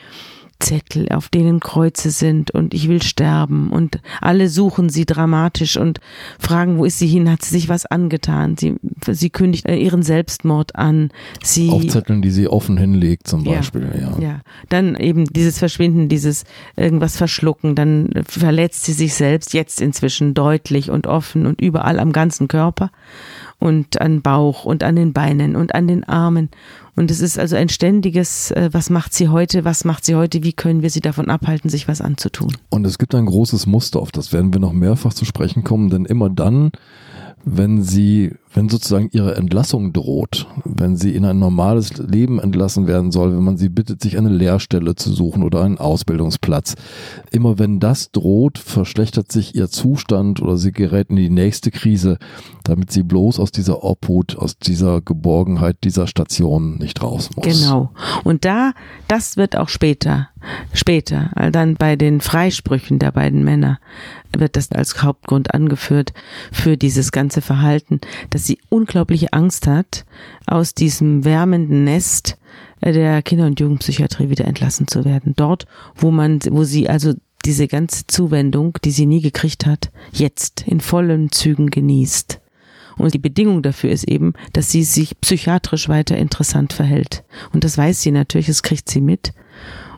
Zettel, auf denen Kreuze sind und ich will sterben und alle suchen sie dramatisch und fragen, wo ist sie hin, hat sie sich was angetan, sie, sie kündigt äh, ihren Selbstmord an. Sie, auf Zetteln, die sie offen hinlegt zum Beispiel, ja. Ja, ja. dann eben dieses Verschwinden, dieses irgendwas verschlucken, dann verletzt sie sich selbst jetzt inzwischen deutlich und offen und überall am ganzen Körper und an Bauch und an den Beinen und an den Armen. Und es ist also ein ständiges, äh, was macht sie heute, was macht sie heute, wie können wir sie davon abhalten, sich was anzutun. Und es gibt ein großes Muster, auf das werden wir noch mehrfach zu sprechen kommen, denn immer dann, wenn sie, wenn sozusagen ihre Entlassung droht, wenn sie in ein normales Leben entlassen werden soll, wenn man sie bittet, sich eine Lehrstelle zu suchen oder einen Ausbildungsplatz. Immer wenn das droht, verschlechtert sich ihr Zustand oder sie gerät in die nächste Krise, damit sie bloß aus dieser Obhut, aus dieser Geborgenheit dieser Station nicht raus muss. Genau. Und da, das wird auch später, später, dann bei den Freisprüchen der beiden Männer, wird das als Hauptgrund angeführt für dieses ganze Verhalten, dass sie unglaubliche Angst hat, aus diesem wärmenden Nest der Kinder- und Jugendpsychiatrie wieder entlassen zu werden. Dort, wo man, wo sie also diese ganze Zuwendung, die sie nie gekriegt hat, jetzt in vollen Zügen genießt. Und die Bedingung dafür ist eben, dass sie sich psychiatrisch weiter interessant verhält. Und das weiß sie natürlich, das kriegt sie mit.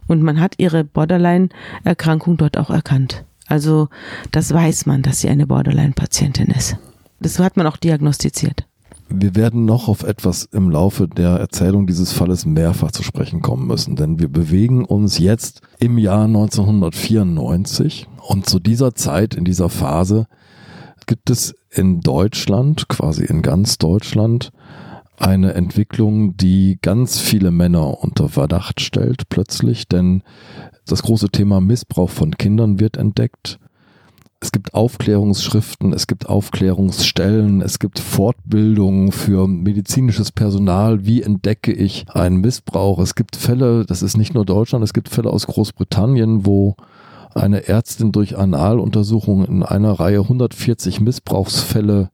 Und man hat ihre Borderline-Erkrankung dort auch erkannt. Also das weiß man, dass sie eine Borderline-Patientin ist. Das hat man auch diagnostiziert. Wir werden noch auf etwas im Laufe der Erzählung dieses Falles mehrfach zu sprechen kommen müssen, denn wir bewegen uns jetzt im Jahr 1994 und zu dieser Zeit, in dieser Phase, gibt es in Deutschland, quasi in ganz Deutschland, eine Entwicklung, die ganz viele Männer unter Verdacht stellt plötzlich, denn das große Thema Missbrauch von Kindern wird entdeckt. Es gibt Aufklärungsschriften, es gibt Aufklärungsstellen, es gibt Fortbildungen für medizinisches Personal. Wie entdecke ich einen Missbrauch? Es gibt Fälle, das ist nicht nur Deutschland, es gibt Fälle aus Großbritannien, wo eine Ärztin durch Analuntersuchungen in einer Reihe 140 Missbrauchsfälle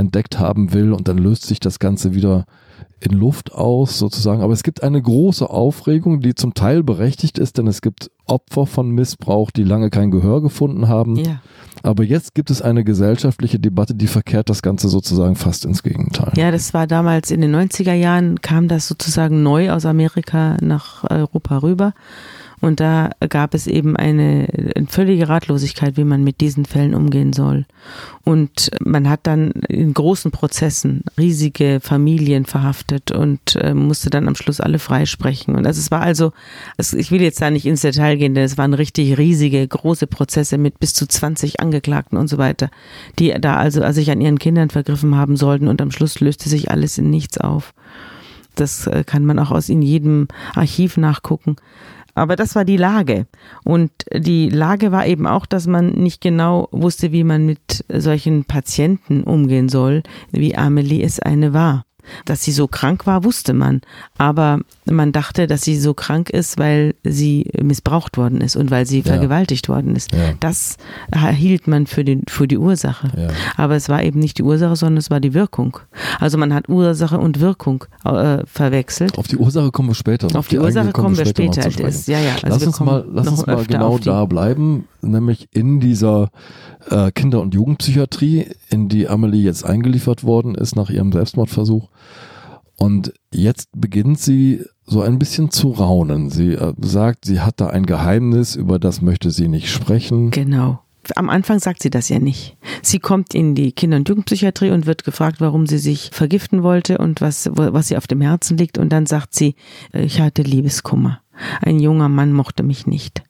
entdeckt haben will und dann löst sich das Ganze wieder in Luft aus sozusagen. Aber es gibt eine große Aufregung, die zum Teil berechtigt ist, denn es gibt Opfer von Missbrauch, die lange kein Gehör gefunden haben. Ja. Aber jetzt gibt es eine gesellschaftliche Debatte, die verkehrt das Ganze sozusagen fast ins Gegenteil. Ja, das war damals in den 90er Jahren, kam das sozusagen neu aus Amerika nach Europa rüber. Und da gab es eben eine, eine völlige Ratlosigkeit, wie man mit diesen Fällen umgehen soll. Und man hat dann in großen Prozessen riesige Familien verhaftet und äh, musste dann am Schluss alle freisprechen. Und also es war also, also ich will jetzt da nicht ins Detail gehen, denn es waren richtig riesige, große Prozesse mit bis zu 20 Angeklagten und so weiter, die da also, sich an ihren Kindern vergriffen haben sollten und am Schluss löste sich alles in nichts auf. Das äh, kann man auch aus in jedem Archiv nachgucken. Aber das war die Lage. Und die Lage war eben auch, dass man nicht genau wusste, wie man mit solchen Patienten umgehen soll, wie Amelie es eine war. Dass sie so krank war, wusste man. Aber man dachte, dass sie so krank ist, weil sie missbraucht worden ist und weil sie ja. vergewaltigt worden ist. Ja. Das hielt man für, den, für die Ursache. Ja. Aber es war eben nicht die Ursache, sondern es war die Wirkung. Also man hat Ursache und Wirkung äh, verwechselt. Auf die Ursache kommen wir später. Auf, auf die, die, Ursache kommen wir später. später ist, ja, ja. Also lass uns mal, lass uns mal genau da bleiben, nämlich in dieser äh, Kinder- und Jugendpsychiatrie, in die Amelie jetzt eingeliefert worden ist nach ihrem Selbstmordversuch. Und jetzt beginnt sie so ein bisschen zu raunen. Sie äh, sagt, sie hat da ein Geheimnis, über das möchte sie nicht sprechen. Genau. Am Anfang sagt sie das ja nicht. Sie kommt in die Kinder- und Jugendpsychiatrie und wird gefragt, warum sie sich vergiften wollte und was, was ihr auf dem Herzen liegt. Und dann sagt sie, äh, ich hatte Liebeskummer. Ein junger Mann mochte mich nicht.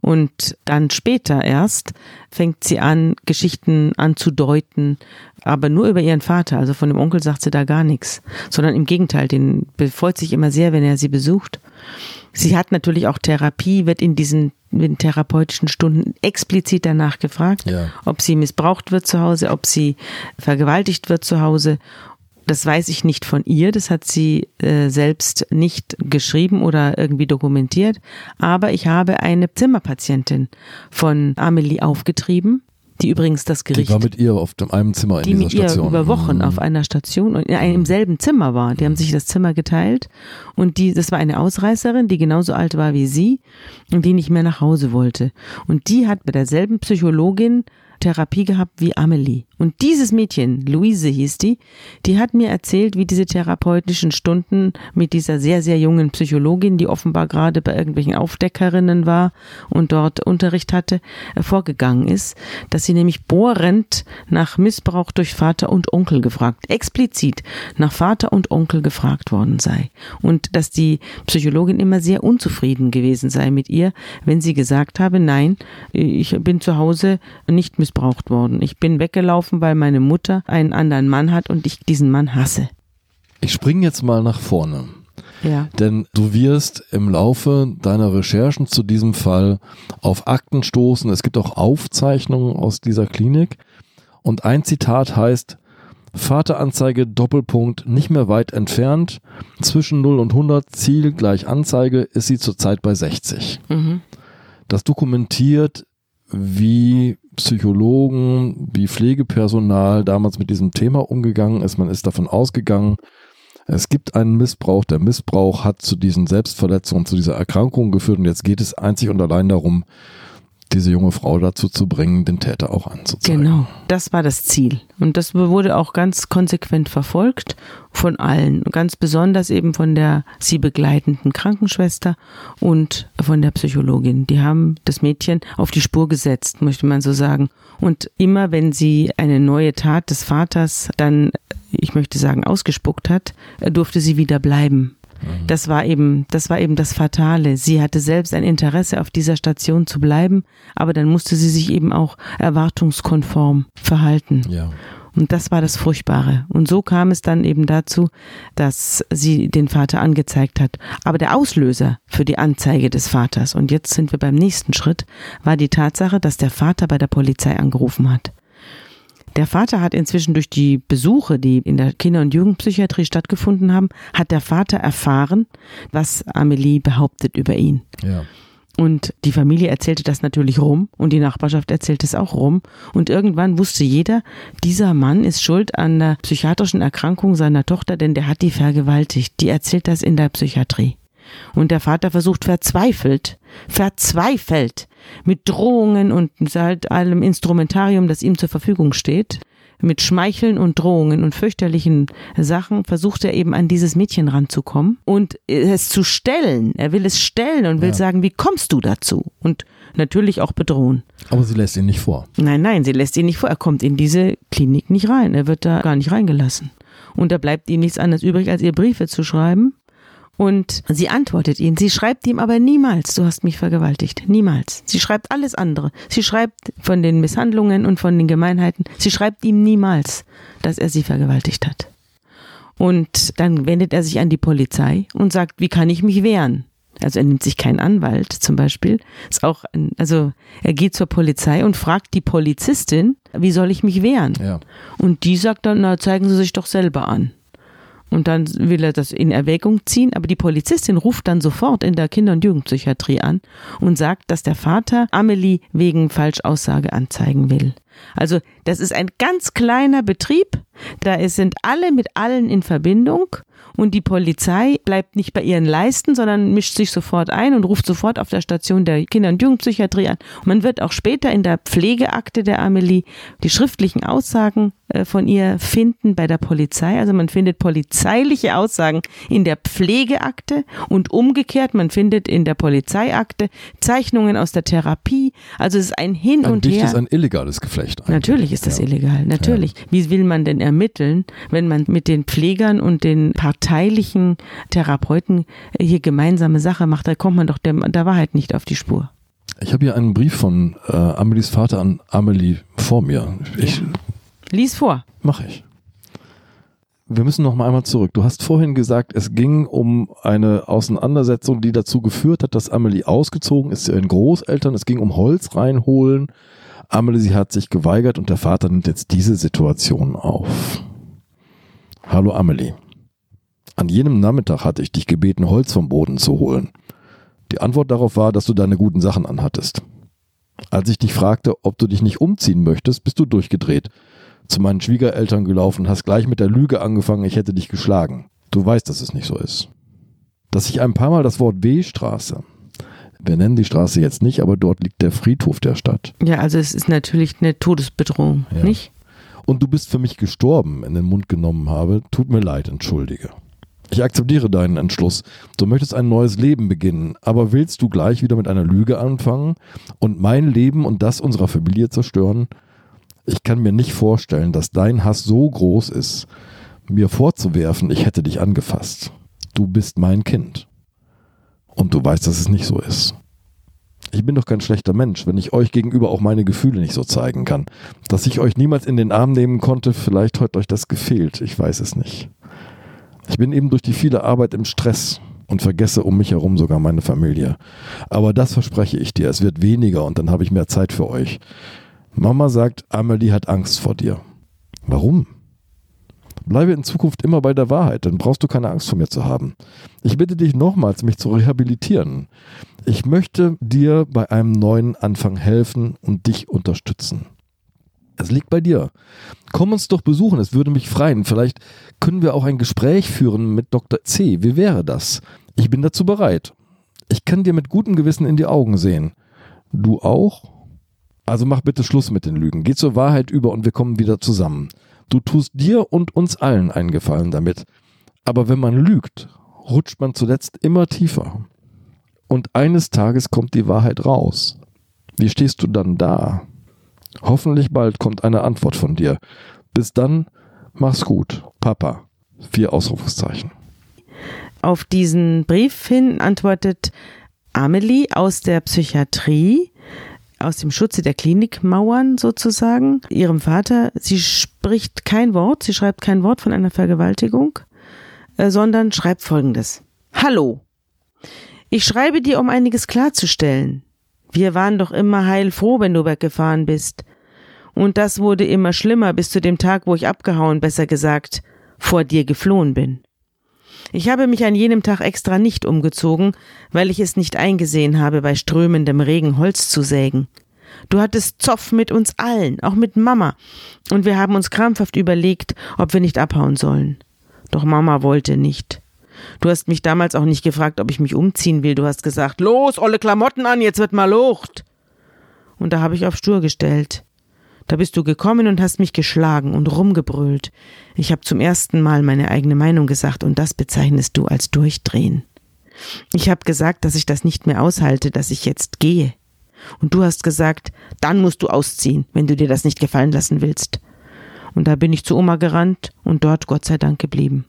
Und dann später erst fängt sie an, Geschichten anzudeuten, aber nur über ihren Vater. Also von dem Onkel sagt sie da gar nichts, sondern im Gegenteil, den befreut sich immer sehr, wenn er sie besucht. Sie hat natürlich auch Therapie, wird in diesen in therapeutischen Stunden explizit danach gefragt, ja. ob sie missbraucht wird zu Hause, ob sie vergewaltigt wird zu Hause das weiß ich nicht von ihr, das hat sie äh, selbst nicht geschrieben oder irgendwie dokumentiert. Aber ich habe eine Zimmerpatientin von Amelie aufgetrieben, die übrigens das Gericht. Die war mit ihr auf dem, einem Zimmer in die dieser Station. Die mit ihr über Wochen mhm. auf einer Station und in einem selben Zimmer war. Die haben sich das Zimmer geteilt und die, das war eine Ausreißerin, die genauso alt war wie sie und die nicht mehr nach Hause wollte. Und die hat bei derselben Psychologin Therapie gehabt wie Amelie. Und dieses Mädchen, Luise hieß die, die hat mir erzählt, wie diese therapeutischen Stunden mit dieser sehr, sehr jungen Psychologin, die offenbar gerade bei irgendwelchen Aufdeckerinnen war und dort Unterricht hatte, vorgegangen ist, dass sie nämlich bohrend nach Missbrauch durch Vater und Onkel gefragt, explizit nach Vater und Onkel gefragt worden sei. Und dass die Psychologin immer sehr unzufrieden gewesen sei mit ihr, wenn sie gesagt habe, nein, ich bin zu Hause nicht missbraucht worden. Ich bin weggelaufen, weil meine Mutter einen anderen Mann hat und ich diesen Mann hasse. Ich springe jetzt mal nach vorne. Ja. Denn du wirst im Laufe deiner Recherchen zu diesem Fall auf Akten stoßen. Es gibt auch Aufzeichnungen aus dieser Klinik. Und ein Zitat heißt, Vateranzeige Doppelpunkt nicht mehr weit entfernt. Zwischen 0 und 100 Ziel gleich Anzeige ist sie zurzeit bei 60. Mhm. Das dokumentiert, wie Psychologen, wie Pflegepersonal damals mit diesem Thema umgegangen ist. Man ist davon ausgegangen, es gibt einen Missbrauch. Der Missbrauch hat zu diesen Selbstverletzungen, zu dieser Erkrankung geführt. Und jetzt geht es einzig und allein darum, diese junge Frau dazu zu bringen, den Täter auch anzuzeigen. Genau, das war das Ziel. Und das wurde auch ganz konsequent verfolgt von allen. Ganz besonders eben von der sie begleitenden Krankenschwester und von der Psychologin. Die haben das Mädchen auf die Spur gesetzt, möchte man so sagen. Und immer wenn sie eine neue Tat des Vaters dann, ich möchte sagen, ausgespuckt hat, durfte sie wieder bleiben. Mhm. Das war eben, das war eben das Fatale. Sie hatte selbst ein Interesse, auf dieser Station zu bleiben, aber dann musste sie sich eben auch erwartungskonform verhalten. Ja. Und das war das Furchtbare. Und so kam es dann eben dazu, dass sie den Vater angezeigt hat. Aber der Auslöser für die Anzeige des Vaters, und jetzt sind wir beim nächsten Schritt, war die Tatsache, dass der Vater bei der Polizei angerufen hat. Der Vater hat inzwischen durch die Besuche, die in der Kinder- und Jugendpsychiatrie stattgefunden haben, hat der Vater erfahren, was Amelie behauptet über ihn. Ja. Und die Familie erzählte das natürlich rum und die Nachbarschaft erzählte es auch rum. Und irgendwann wusste jeder, dieser Mann ist schuld an der psychiatrischen Erkrankung seiner Tochter, denn der hat die vergewaltigt. Die erzählt das in der Psychiatrie. Und der Vater versucht verzweifelt, verzweifelt, mit Drohungen und halt allem Instrumentarium, das ihm zur Verfügung steht, mit Schmeicheln und Drohungen und fürchterlichen Sachen versucht er eben an dieses Mädchen ranzukommen und es zu stellen. Er will es stellen und will ja. sagen, wie kommst du dazu? Und natürlich auch bedrohen. Aber sie lässt ihn nicht vor. Nein, nein, sie lässt ihn nicht vor. Er kommt in diese Klinik nicht rein. Er wird da gar nicht reingelassen. Und da bleibt ihm nichts anderes übrig, als ihr Briefe zu schreiben und sie antwortet ihn. Sie schreibt ihm aber niemals, du hast mich vergewaltigt. Niemals. Sie schreibt alles andere. Sie schreibt von den Misshandlungen und von den Gemeinheiten. Sie schreibt ihm niemals, dass er sie vergewaltigt hat. Und dann wendet er sich an die Polizei und sagt, wie kann ich mich wehren? Also er nimmt sich keinen Anwalt zum Beispiel. Ist auch, ein, also er geht zur Polizei und fragt die Polizistin, wie soll ich mich wehren? Ja. Und die sagt dann, na zeigen Sie sich doch selber an. Und dann will er das in Erwägung ziehen, aber die Polizistin ruft dann sofort in der Kinder- und Jugendpsychiatrie an und sagt, dass der Vater Amelie wegen Falschaussage anzeigen will. Also das ist ein ganz kleiner Betrieb, da sind alle mit allen in Verbindung und die Polizei bleibt nicht bei ihren Leisten, sondern mischt sich sofort ein und ruft sofort auf der Station der Kinder- und Jugendpsychiatrie an. Und man wird auch später in der Pflegeakte der Amelie die schriftlichen Aussagen äh, von ihr finden bei der Polizei. Also man findet polizeiliche Aussagen in der Pflegeakte und umgekehrt, man findet in der Polizeiakte Zeichnungen aus der Therapie. Also es ist ein Hin ein und Her. ein illegales Geflecht. eigentlich. Natürlich ist das Ja. illegal, natürlich. Wie will man denn ermitteln, wenn man mit den Pflegern und den parteilichen Therapeuten hier gemeinsame Sache macht? Da kommt man doch der, der Wahrheit nicht auf die Spur. Ich habe hier einen Brief von äh, Amelies Vater an Amelie vor mir. Ich Lies vor. mache ich. Wir müssen noch mal einmal zurück. Du hast vorhin gesagt, es ging um eine Auseinandersetzung, die dazu geführt hat, dass Amelie ausgezogen ist zu ihren Großeltern. Es ging um Holz reinholen. Amelie, sie hat sich geweigert und der Vater nimmt jetzt diese Situation auf. Hallo Amelie. An jenem Nachmittag hatte ich dich gebeten, Holz vom Boden zu holen. Die Antwort darauf war, dass du deine guten Sachen anhattest. Als ich dich fragte, ob du dich nicht umziehen möchtest, bist du durchgedreht zu meinen Schwiegereltern gelaufen und hast gleich mit der Lüge angefangen, ich hätte dich geschlagen. Du weißt, dass es nicht so ist. Dass ich ein paar Mal das Wort W-Straße, wir nennen die Straße jetzt nicht, aber dort liegt der Friedhof der Stadt. Ja, also es ist natürlich eine Todesbedrohung, Ja. nicht? Und du bist für mich gestorben in den Mund genommen habe, tut mir leid, entschuldige. Ich akzeptiere deinen Entschluss. Du möchtest ein neues Leben beginnen, aber willst du gleich wieder mit einer Lüge anfangen und mein Leben und das unserer Familie zerstören? Ich kann mir nicht vorstellen, dass dein Hass so groß ist, mir vorzuwerfen, ich hätte dich angefasst. Du bist mein Kind. Und du weißt, dass es nicht so ist. Ich bin doch kein schlechter Mensch, wenn ich euch gegenüber auch meine Gefühle nicht so zeigen kann. Dass ich euch niemals in den Arm nehmen konnte, vielleicht hat euch das gefehlt, ich weiß es nicht. Ich bin eben durch die viele Arbeit im Stress und vergesse um mich herum sogar meine Familie. Aber das verspreche ich dir, es wird weniger und dann habe ich mehr Zeit für euch. Mama sagt, Amelie hat Angst vor dir. Warum? Bleibe in Zukunft immer bei der Wahrheit, dann brauchst du keine Angst vor mir zu haben. Ich bitte dich nochmals, mich zu rehabilitieren. Ich möchte dir bei einem neuen Anfang helfen und dich unterstützen. Es liegt bei dir. Komm uns doch besuchen, es würde mich freuen. Vielleicht können wir auch ein Gespräch führen mit Dr. C. Wie wäre das? Ich bin dazu bereit. Ich kann dir mit gutem Gewissen in die Augen sehen. Du auch? Also mach bitte Schluss mit den Lügen. Geh zur Wahrheit über und wir kommen wieder zusammen. Du tust dir und uns allen einen Gefallen damit. Aber wenn man lügt, rutscht man zuletzt immer tiefer. Und eines Tages kommt die Wahrheit raus. Wie stehst du dann da? Hoffentlich bald kommt eine Antwort von dir. Bis dann, mach's gut. Papa. Vier Ausrufungszeichen. Auf diesen Brief hin antwortet Amelie aus der Psychiatrie, aus dem Schutze der Klinikmauern sozusagen, ihrem Vater. Sie spricht kein Wort, sie schreibt kein Wort von einer Vergewaltigung, äh, sondern schreibt folgendes. Hallo. Ich schreibe dir, um einiges klarzustellen. Wir waren doch immer heilfroh, wenn du weggefahren bist. Und das wurde immer schlimmer bis zu dem Tag, wo ich abgehauen, besser gesagt, vor dir geflohen bin. Ich habe mich an jenem Tag extra nicht umgezogen, weil ich es nicht eingesehen habe, bei strömendem Regen Holz zu sägen. Du hattest Zoff mit uns allen, auch mit Mama, und wir haben uns krampfhaft überlegt, ob wir nicht abhauen sollen. Doch Mama wollte nicht. Du hast mich damals auch nicht gefragt, ob ich mich umziehen will. Du hast gesagt, los, olle Klamotten an, jetzt wird mal Lucht. Und da habe ich auf stur gestellt. Da bist du gekommen und hast mich geschlagen und rumgebrüllt. Ich habe zum ersten Mal meine eigene Meinung gesagt und das bezeichnest du als Durchdrehen. Ich habe gesagt, dass ich das nicht mehr aushalte, dass ich jetzt gehe. Und du hast gesagt, dann musst du ausziehen, wenn du dir das nicht gefallen lassen willst. Und da bin ich zu Oma gerannt und dort Gott sei Dank geblieben.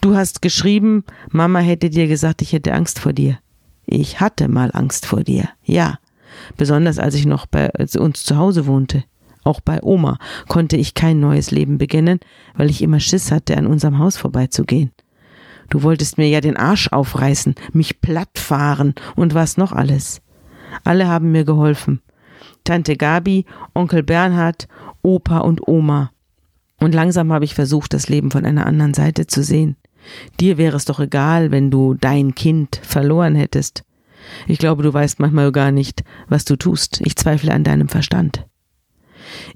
Du hast geschrieben, Mama hätte dir gesagt, ich hätte Angst vor dir. Ich hatte mal Angst vor dir, ja. Besonders als ich noch bei uns zu Hause wohnte. Auch bei Oma konnte ich kein neues Leben beginnen, weil ich immer Schiss hatte, an unserem Haus vorbeizugehen. Du wolltest mir ja den Arsch aufreißen, mich plattfahren und was noch alles. Alle haben mir geholfen. Tante Gabi, Onkel Bernhard, Opa und Oma. Und langsam habe ich versucht, das Leben von einer anderen Seite zu sehen. Dir wäre es doch egal, wenn du dein Kind verloren hättest. Ich glaube, du weißt manchmal gar nicht, was du tust. Ich zweifle an deinem Verstand.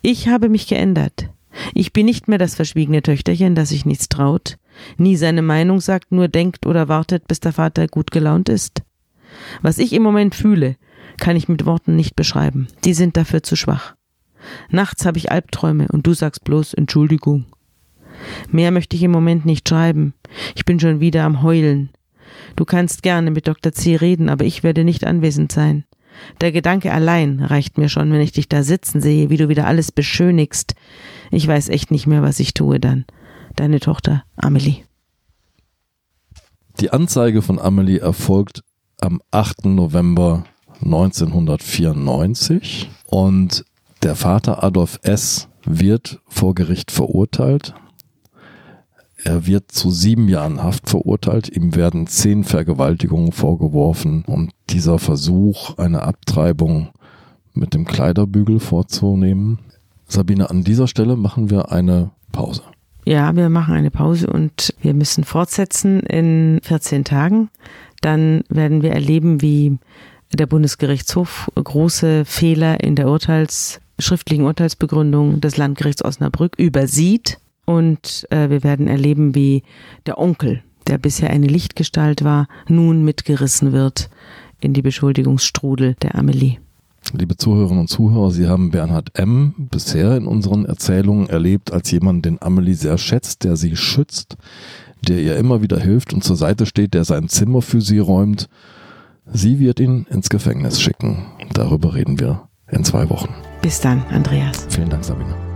Ich habe mich geändert. Ich bin nicht mehr das verschwiegene Töchterchen, das sich nichts traut, nie seine Meinung sagt, nur denkt oder wartet, bis der Vater gut gelaunt ist. Was ich im Moment fühle, kann ich mit Worten nicht beschreiben. Die sind dafür zu schwach. Nachts habe ich Albträume und du sagst bloß Entschuldigung. Mehr möchte ich im Moment nicht schreiben. Ich bin schon wieder am Heulen. Du kannst gerne mit Dr. C. reden, aber ich werde nicht anwesend sein. Der Gedanke allein reicht mir schon, wenn ich dich da sitzen sehe, wie du wieder alles beschönigst. Ich weiß echt nicht mehr, was ich tue dann. Deine Tochter Amelie. Die Anzeige von Amelie erfolgt am 8. November 1994 und der Vater Adolf S. wird vor Gericht verurteilt. Er wird zu sieben Jahren Haft verurteilt. Ihm werden zehn Vergewaltigungen vorgeworfen und dieser Versuch, eine Abtreibung mit dem Kleiderbügel vorzunehmen. Sabine, an dieser Stelle machen wir eine Pause. Ja, wir machen eine Pause und wir müssen fortsetzen in 14 Tagen. Dann werden wir erleben, wie der Bundesgerichtshof große Fehler in der Urteils, schriftlichen Urteilsbegründung des Landgerichts Osnabrück übersieht. Und äh, wir werden erleben, wie der Onkel, der bisher eine Lichtgestalt war, nun mitgerissen wird in die Beschuldigungsstrudel der Amelie. Liebe Zuhörerinnen und Zuhörer, Sie haben Bernhard M. bisher in unseren Erzählungen erlebt als jemand, den Amelie sehr schätzt, der sie schützt, der ihr immer wieder hilft und zur Seite steht, der sein Zimmer für sie räumt Sie wird ihn ins Gefängnis schicken. Darüber reden wir in zwei Wochen. Bis dann, Andreas. Vielen Dank, Sabine.